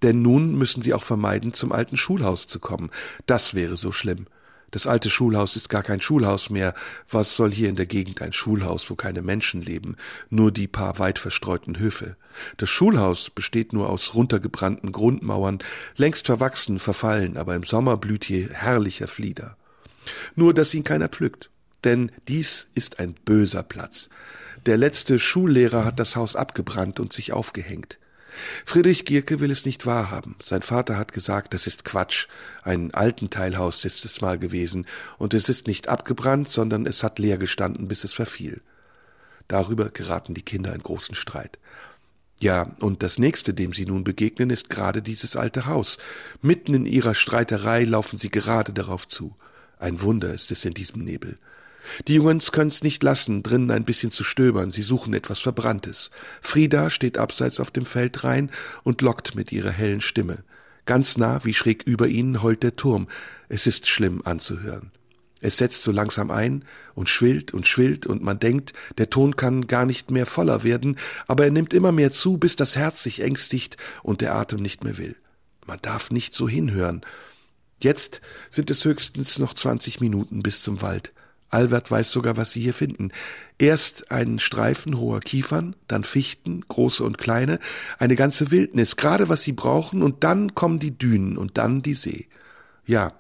Denn nun müssen sie auch vermeiden, zum alten Schulhaus zu kommen. Das wäre so schlimm. Das alte Schulhaus ist gar kein Schulhaus mehr. Was soll hier in der Gegend ein Schulhaus, wo keine Menschen leben, nur die paar weit verstreuten Höfe? Das Schulhaus besteht nur aus runtergebrannten Grundmauern, längst verwachsen, verfallen, aber im Sommer blüht hier herrlicher Flieder. Nur, dass ihn keiner pflückt. Denn dies ist ein böser Platz. Der letzte Schullehrer hat das Haus abgebrannt und sich aufgehängt. Friedrich Gierke will es nicht wahrhaben. Sein Vater hat gesagt, das ist Quatsch. Ein Altenteilhaus ist es mal gewesen, und es ist nicht abgebrannt, sondern es hat leer gestanden, bis es verfiel. Darüber geraten die Kinder in großen Streit. Ja, und das nächste, dem sie nun begegnen, ist gerade dieses alte Haus. Mitten in ihrer Streiterei laufen sie gerade darauf zu. Ein Wunder ist es in diesem Nebel. Die Jungens können's nicht lassen, drinnen ein bisschen zu stöbern, sie suchen etwas Verbranntes. Frieda steht abseits auf dem Feldrain und lockt mit ihrer hellen Stimme. Ganz nah, wie schräg über ihnen, heult der Turm. Es ist schlimm anzuhören. Es setzt so langsam ein und schwillt und schwillt und man denkt, der Ton kann gar nicht mehr voller werden, aber er nimmt immer mehr zu, bis das Herz sich ängstigt und der Atem nicht mehr will. Man darf nicht so hinhören. Jetzt sind es höchstens noch zwanzig Minuten bis zum Wald. Albert weiß sogar, was Sie hier finden. Erst einen Streifen hoher Kiefern, dann Fichten, große und kleine, eine ganze Wildnis, gerade was Sie brauchen, und dann kommen die Dünen und dann die See. Ja,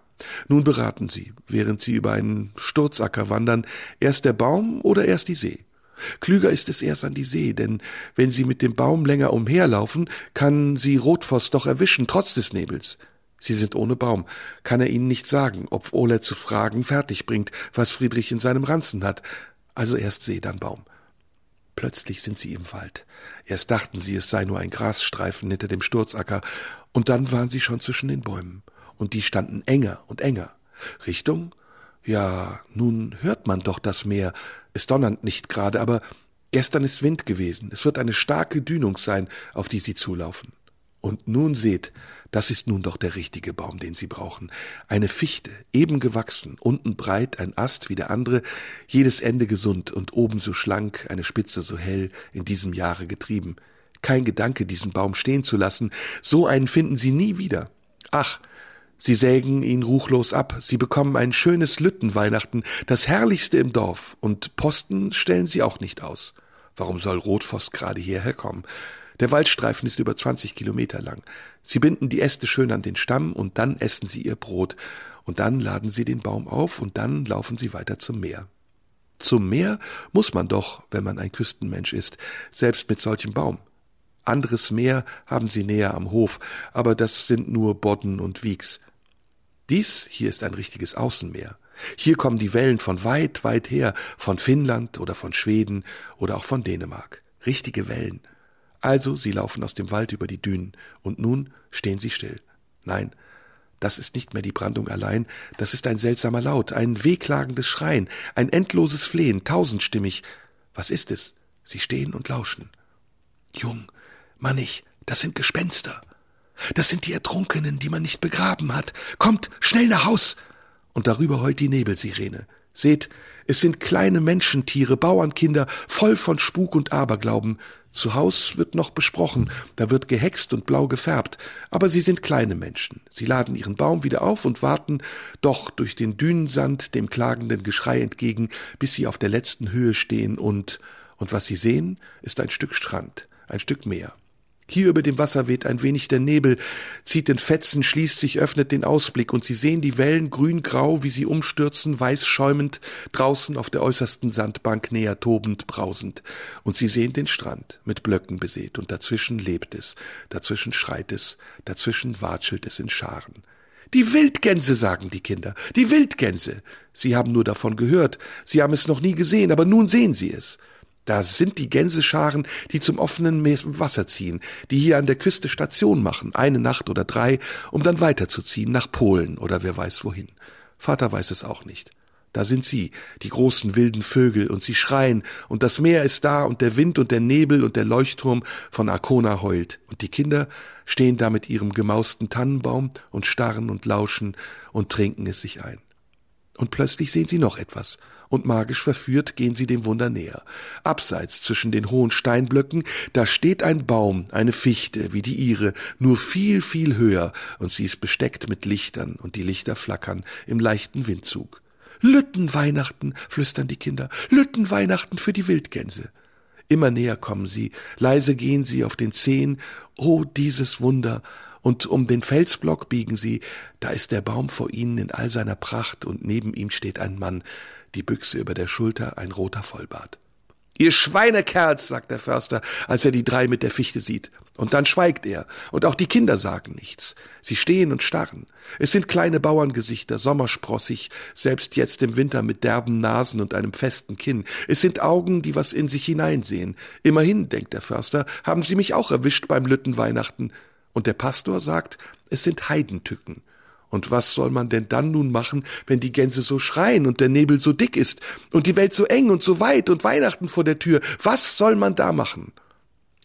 nun beraten Sie, während Sie über einen Sturzacker wandern, erst der Baum oder erst die See. Klüger ist es erst an die See, denn wenn Sie mit dem Baum länger umherlaufen, kann Sie Rotfoss doch erwischen, trotz des Nebels. Sie sind ohne Baum. Kann er Ihnen nicht sagen, ob Ole zu fragen fertig bringt, was Friedrich in seinem Ranzen hat. Also erst See, dann Baum. Plötzlich sind sie im Wald. Erst dachten sie, es sei nur ein Grasstreifen hinter dem Sturzacker, und dann waren sie schon zwischen den Bäumen, und die standen enger und enger. Richtung? Ja, nun hört man doch das Meer. Es donnert nicht gerade, aber gestern ist Wind gewesen. Es wird eine starke Dünung sein, auf die sie zulaufen. Und nun seht, das ist nun doch der richtige Baum, den Sie brauchen. Eine Fichte, eben gewachsen, unten breit, ein Ast wie der andere, jedes Ende gesund und oben so schlank, eine Spitze so hell, in diesem Jahre getrieben. Kein Gedanke, diesen Baum stehen zu lassen, so einen finden Sie nie wieder. Ach, Sie sägen ihn ruchlos ab, Sie bekommen ein schönes Lüttenweihnachten, das herrlichste im Dorf, und Posten stellen Sie auch nicht aus. Warum soll Rotfoss gerade hierher kommen? Der Waldstreifen ist über 20 Kilometer lang. Sie binden die Äste schön an den Stamm und dann essen Sie Ihr Brot. Und dann laden Sie den Baum auf und dann laufen Sie weiter zum Meer. Zum Meer muss man doch, wenn man ein Küstenmensch ist, selbst mit solchem Baum. Anderes Meer haben Sie näher am Hof, aber das sind nur Bodden und Wieks. Dies hier ist ein richtiges Außenmeer. Hier kommen die Wellen von weit, weit her, von Finnland oder von Schweden oder auch von Dänemark. Richtige Wellen. Also, sie laufen aus dem Wald über die Dünen, und nun stehen sie still. Nein, das ist nicht mehr die Brandung allein, das ist ein seltsamer Laut, ein wehklagendes Schreien, ein endloses Flehen, tausendstimmig. Was ist es? Sie stehen und lauschen. Jung, Mannig, das sind Gespenster. Das sind die Ertrunkenen, die man nicht begraben hat. Kommt, schnell nach Haus! Und darüber heult die Nebelsirene. Seht, es sind kleine Menschentiere, Bauernkinder, voll von Spuk und Aberglauben. Zu Haus wird noch besprochen, da wird gehext und blau gefärbt, aber sie sind kleine Menschen. Sie laden ihren Baum wieder auf und warten doch durch den Dünensand dem klagenden Geschrei entgegen, bis sie auf der letzten Höhe stehen und, und was sie sehen, ist ein Stück Strand, ein Stück Meer. Hier über dem Wasser weht ein wenig der Nebel, zieht in Fetzen, schließt sich, öffnet den Ausblick, und sie sehen die Wellen grün-grau, wie sie umstürzen, weiß schäumend, draußen auf der äußersten Sandbank näher tobend, brausend. Und sie sehen den Strand, mit Blöcken besät, und dazwischen lebt es, dazwischen schreit es, dazwischen watschelt es in Scharen. Die Wildgänse, sagen die Kinder, die Wildgänse. Sie haben nur davon gehört, sie haben es noch nie gesehen, aber nun sehen sie es. Da sind die Gänsescharen, die zum offenen Wasser ziehen, die hier an der Küste Station machen, eine Nacht oder drei, um dann weiterzuziehen nach Polen oder wer weiß wohin. Vater weiß es auch nicht. Da sind sie, die großen wilden Vögel, und sie schreien, und das Meer ist da, und der Wind und der Nebel und der Leuchtturm von Arkona heult, und die Kinder stehen da mit ihrem gemausten Tannenbaum und starren und lauschen und trinken es sich ein. Und plötzlich sehen sie noch etwas, und magisch verführt gehen sie dem Wunder näher. Abseits zwischen den hohen Steinblöcken, da steht ein Baum, eine Fichte, wie die ihre, nur viel, viel höher, und sie ist besteckt mit Lichtern, und die Lichter flackern im leichten Windzug. Lüttenweihnachten, flüstern die Kinder, Lüttenweihnachten für die Wildgänse. Immer näher kommen sie, leise gehen sie auf den Zehen, oh, dieses Wunder, und um den Felsblock biegen sie, da ist der Baum vor ihnen in all seiner Pracht, und neben ihm steht ein Mann, die Büchse über der Schulter, ein roter Vollbart. Ihr Schweinekerls, sagt der Förster, als er die drei mit der Fichte sieht. Und dann schweigt er, und auch die Kinder sagen nichts. Sie stehen und starren. Es sind kleine Bauerngesichter, sommersprossig, selbst jetzt im Winter mit derben Nasen und einem festen Kinn. Es sind Augen, die was in sich hineinsehen. Immerhin, denkt der Förster, haben sie mich auch erwischt beim Lüttenweihnachten. Und der Pastor sagt, es sind Heidentücken. Und was soll man denn dann nun machen, wenn die Gänse so schreien und der Nebel so dick ist und die Welt so eng und so weit und Weihnachten vor der Tür? Was soll man da machen?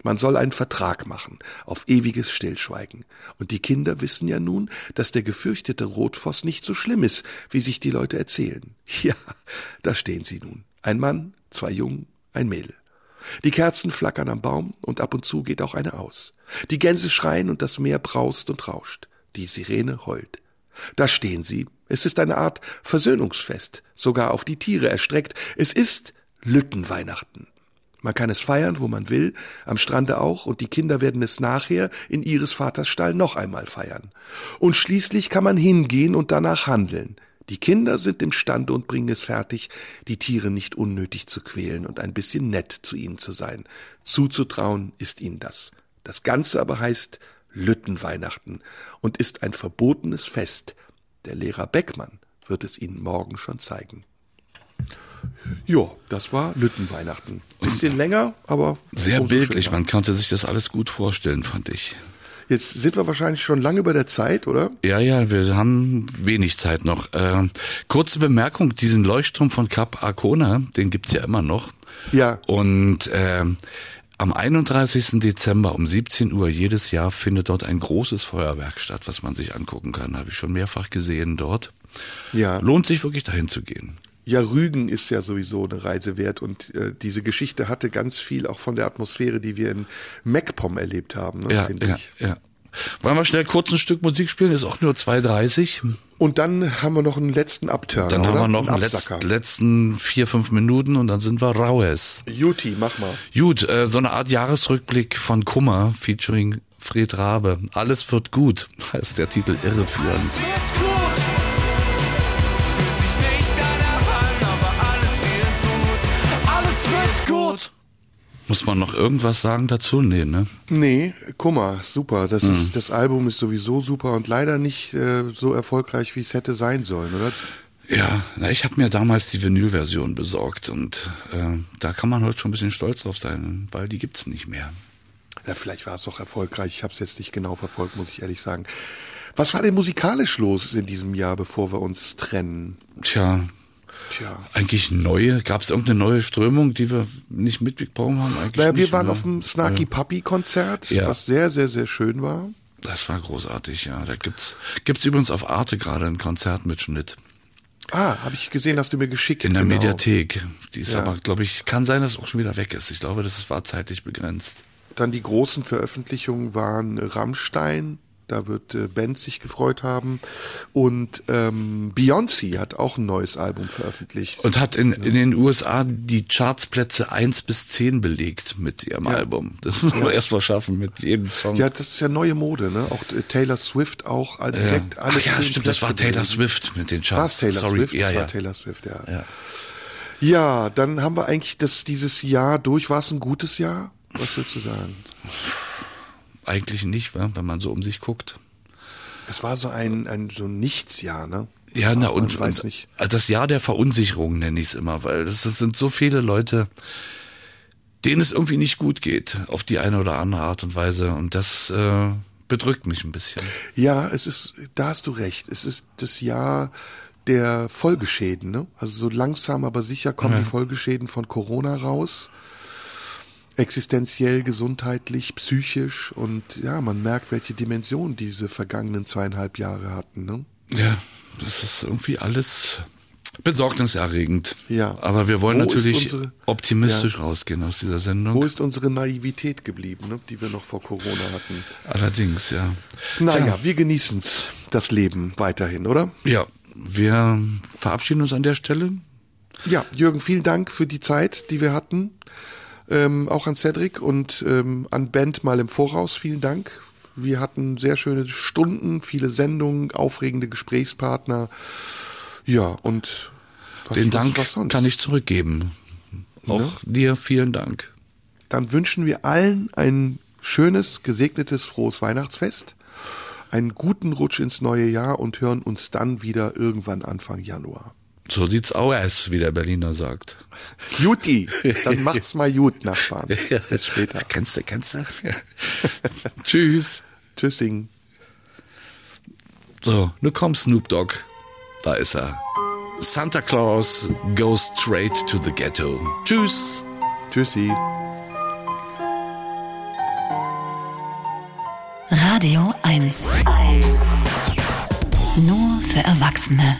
Man soll einen Vertrag machen auf ewiges Stillschweigen. Und die Kinder wissen ja nun, dass der gefürchtete Rotfoss nicht so schlimm ist, wie sich die Leute erzählen. Ja, da stehen sie nun. Ein Mann, zwei Jungen, ein Mädel. Die Kerzen flackern am Baum und ab und zu geht auch eine aus. Die Gänse schreien und das Meer braust und rauscht. Die Sirene heult. Da stehen sie. Es ist eine Art Versöhnungsfest, sogar auf die Tiere erstreckt. Es ist Lüttenweihnachten. Man kann es feiern, wo man will, am Strande auch, und die Kinder werden es nachher in ihres Vaters Stall noch einmal feiern. Und schließlich kann man hingehen und danach handeln. Die Kinder sind imstande und bringen es fertig, die Tiere nicht unnötig zu quälen und ein bisschen nett zu ihnen zu sein. Zuzutrauen ist ihnen das. Das Ganze aber heißt Lüttenweihnachten und ist ein verbotenes Fest. Der Lehrer Beckmann wird es Ihnen morgen schon zeigen. Ja, das war Lüttenweihnachten. Bisschen länger, aber Sehr bildlich, man konnte sich das alles gut vorstellen, fand ich. Jetzt sind wir wahrscheinlich schon lange über der Zeit, oder? Ja, ja, wir haben wenig Zeit noch. Äh, kurze Bemerkung, diesen Leuchtturm von Cap Arcona, den gibt's ja immer noch. Ja. Und äh, am 31. Dezember um 17 Uhr jedes Jahr findet dort ein großes Feuerwerk statt, was man sich angucken kann. Habe ich schon mehrfach gesehen dort. Ja. Lohnt sich wirklich dahin zu gehen. Ja, Rügen ist ja sowieso eine Reise wert und äh, diese Geschichte hatte ganz viel auch von der Atmosphäre, die wir in MacPom erlebt haben, ne, Ja, finde ja, ich. ja. Wollen wir schnell kurz ein Stück Musik spielen? Ist auch nur 2,30. Und dann haben wir noch einen letzten Upturn. Dann oder? haben wir noch einen Absacker. letzten, letzten vier, fünf Minuten und dann sind wir raues. Juti, mach mal. Gut, äh, so eine Art Jahresrückblick von Kummer featuring Fred Rabe. Alles wird gut, heißt der Titel irreführend. Muss man noch irgendwas sagen dazu? Nee, ne? Nee, Kummer, super. Das, Mhm. ist, das Album ist sowieso super und leider nicht äh, so erfolgreich, wie es hätte sein sollen, oder? Ja, na, ich habe mir damals die Vinyl-Version besorgt und äh, da kann man heute schon ein bisschen stolz drauf sein, weil die gibt's nicht mehr. Ja, vielleicht war es auch erfolgreich. Ich habe es jetzt nicht genau verfolgt, muss ich ehrlich sagen. Was war denn musikalisch los in diesem Jahr, bevor wir uns trennen? Tja, Tja. eigentlich neue, gab es irgendeine neue Strömung, die wir nicht mitbekommen haben? Eigentlich Naja, wir nicht, waren ne? auf dem Snarky Puppy Konzert, Ja. was sehr, sehr, sehr schön war. Das war großartig, ja. Da gibt's gibt's übrigens auf Arte gerade einen Konzertmitschnitt Ah, habe ich gesehen, hast du mir geschickt. in der genau. Mediathek. Die ist Ja. aber, glaube ich, kann sein, dass es auch schon wieder weg ist. Ich glaube, das war zeitlich begrenzt. Dann die großen Veröffentlichungen waren Rammstein, da wird äh, Ben sich gefreut haben. Und ähm, Beyoncé hat auch ein neues Album veröffentlicht. Und hat in, in den USA die Chartsplätze 1 bis 10 belegt mit ihrem Album. Das muss man erst mal schaffen mit jedem Song. ja, das ist ja neue Mode, ne? Auch äh, Taylor Swift auch direkt alle Ach ja, zehn stimmt, das war Plätze Taylor belegt. Swift mit den War Charts. Taylor Sorry, Swift? ja, Das ja. war Taylor Swift, ja. ja. Ja, dann haben wir eigentlich das dieses Jahr durch. War es ein gutes Jahr? Was würdest du sagen? Eigentlich nicht, wenn man so um sich guckt. Es war so ein, ein so Nichtsjahr, ne? Ja, na Aber man und, weiß und nicht. das Jahr der Verunsicherung nenne ich es immer, weil das, das sind so viele Leute, denen es irgendwie nicht gut geht, auf die eine oder andere Art und Weise. Und das äh, bedrückt mich ein bisschen. Ja, es ist, da hast du recht. Es ist das Jahr der Folgeschäden, ne? Also so langsam, aber sicher kommen Ja. die Folgeschäden von Corona raus. Existenziell, gesundheitlich, psychisch und ja, man merkt, welche Dimension diese vergangenen zweieinhalb Jahre hatten, ne? Ja, das ist irgendwie alles besorgniserregend. Ja. Aber wir wollen Wo natürlich unsere- optimistisch rausgehen aus dieser Sendung. Wo ist unsere Naivität geblieben, ne? die wir noch vor Corona hatten? Allerdings, ja. Naja, Tja, wir genießen's, das Leben weiterhin, oder? ja, wir verabschieden uns an der Stelle. Ja, Jürgen, vielen Dank für die Zeit, die wir hatten. Ähm, auch an Cedric und ähm, an Band mal im Voraus. Vielen Dank. Wir hatten sehr schöne Stunden, viele Sendungen, aufregende Gesprächspartner. Ja, und was, Den was- Dank was sonst? kann ich zurückgeben. Auch dir vielen Dank. Dann wünschen wir allen ein schönes, gesegnetes, frohes Weihnachtsfest, einen guten Rutsch ins neue Jahr und hören uns dann wieder irgendwann Anfang Januar. So sieht's aus, wie der Berliner sagt. Juti, dann macht's mal gut, Nachbarn. Bis später. Kennst du, kennst du? Tschüss. Tschüssing. So, nun kommt Snoop Dogg. Da ist er. Santa Claus goes straight to the ghetto. Tschüss. Tschüssi. Radio 1. Nur für Erwachsene.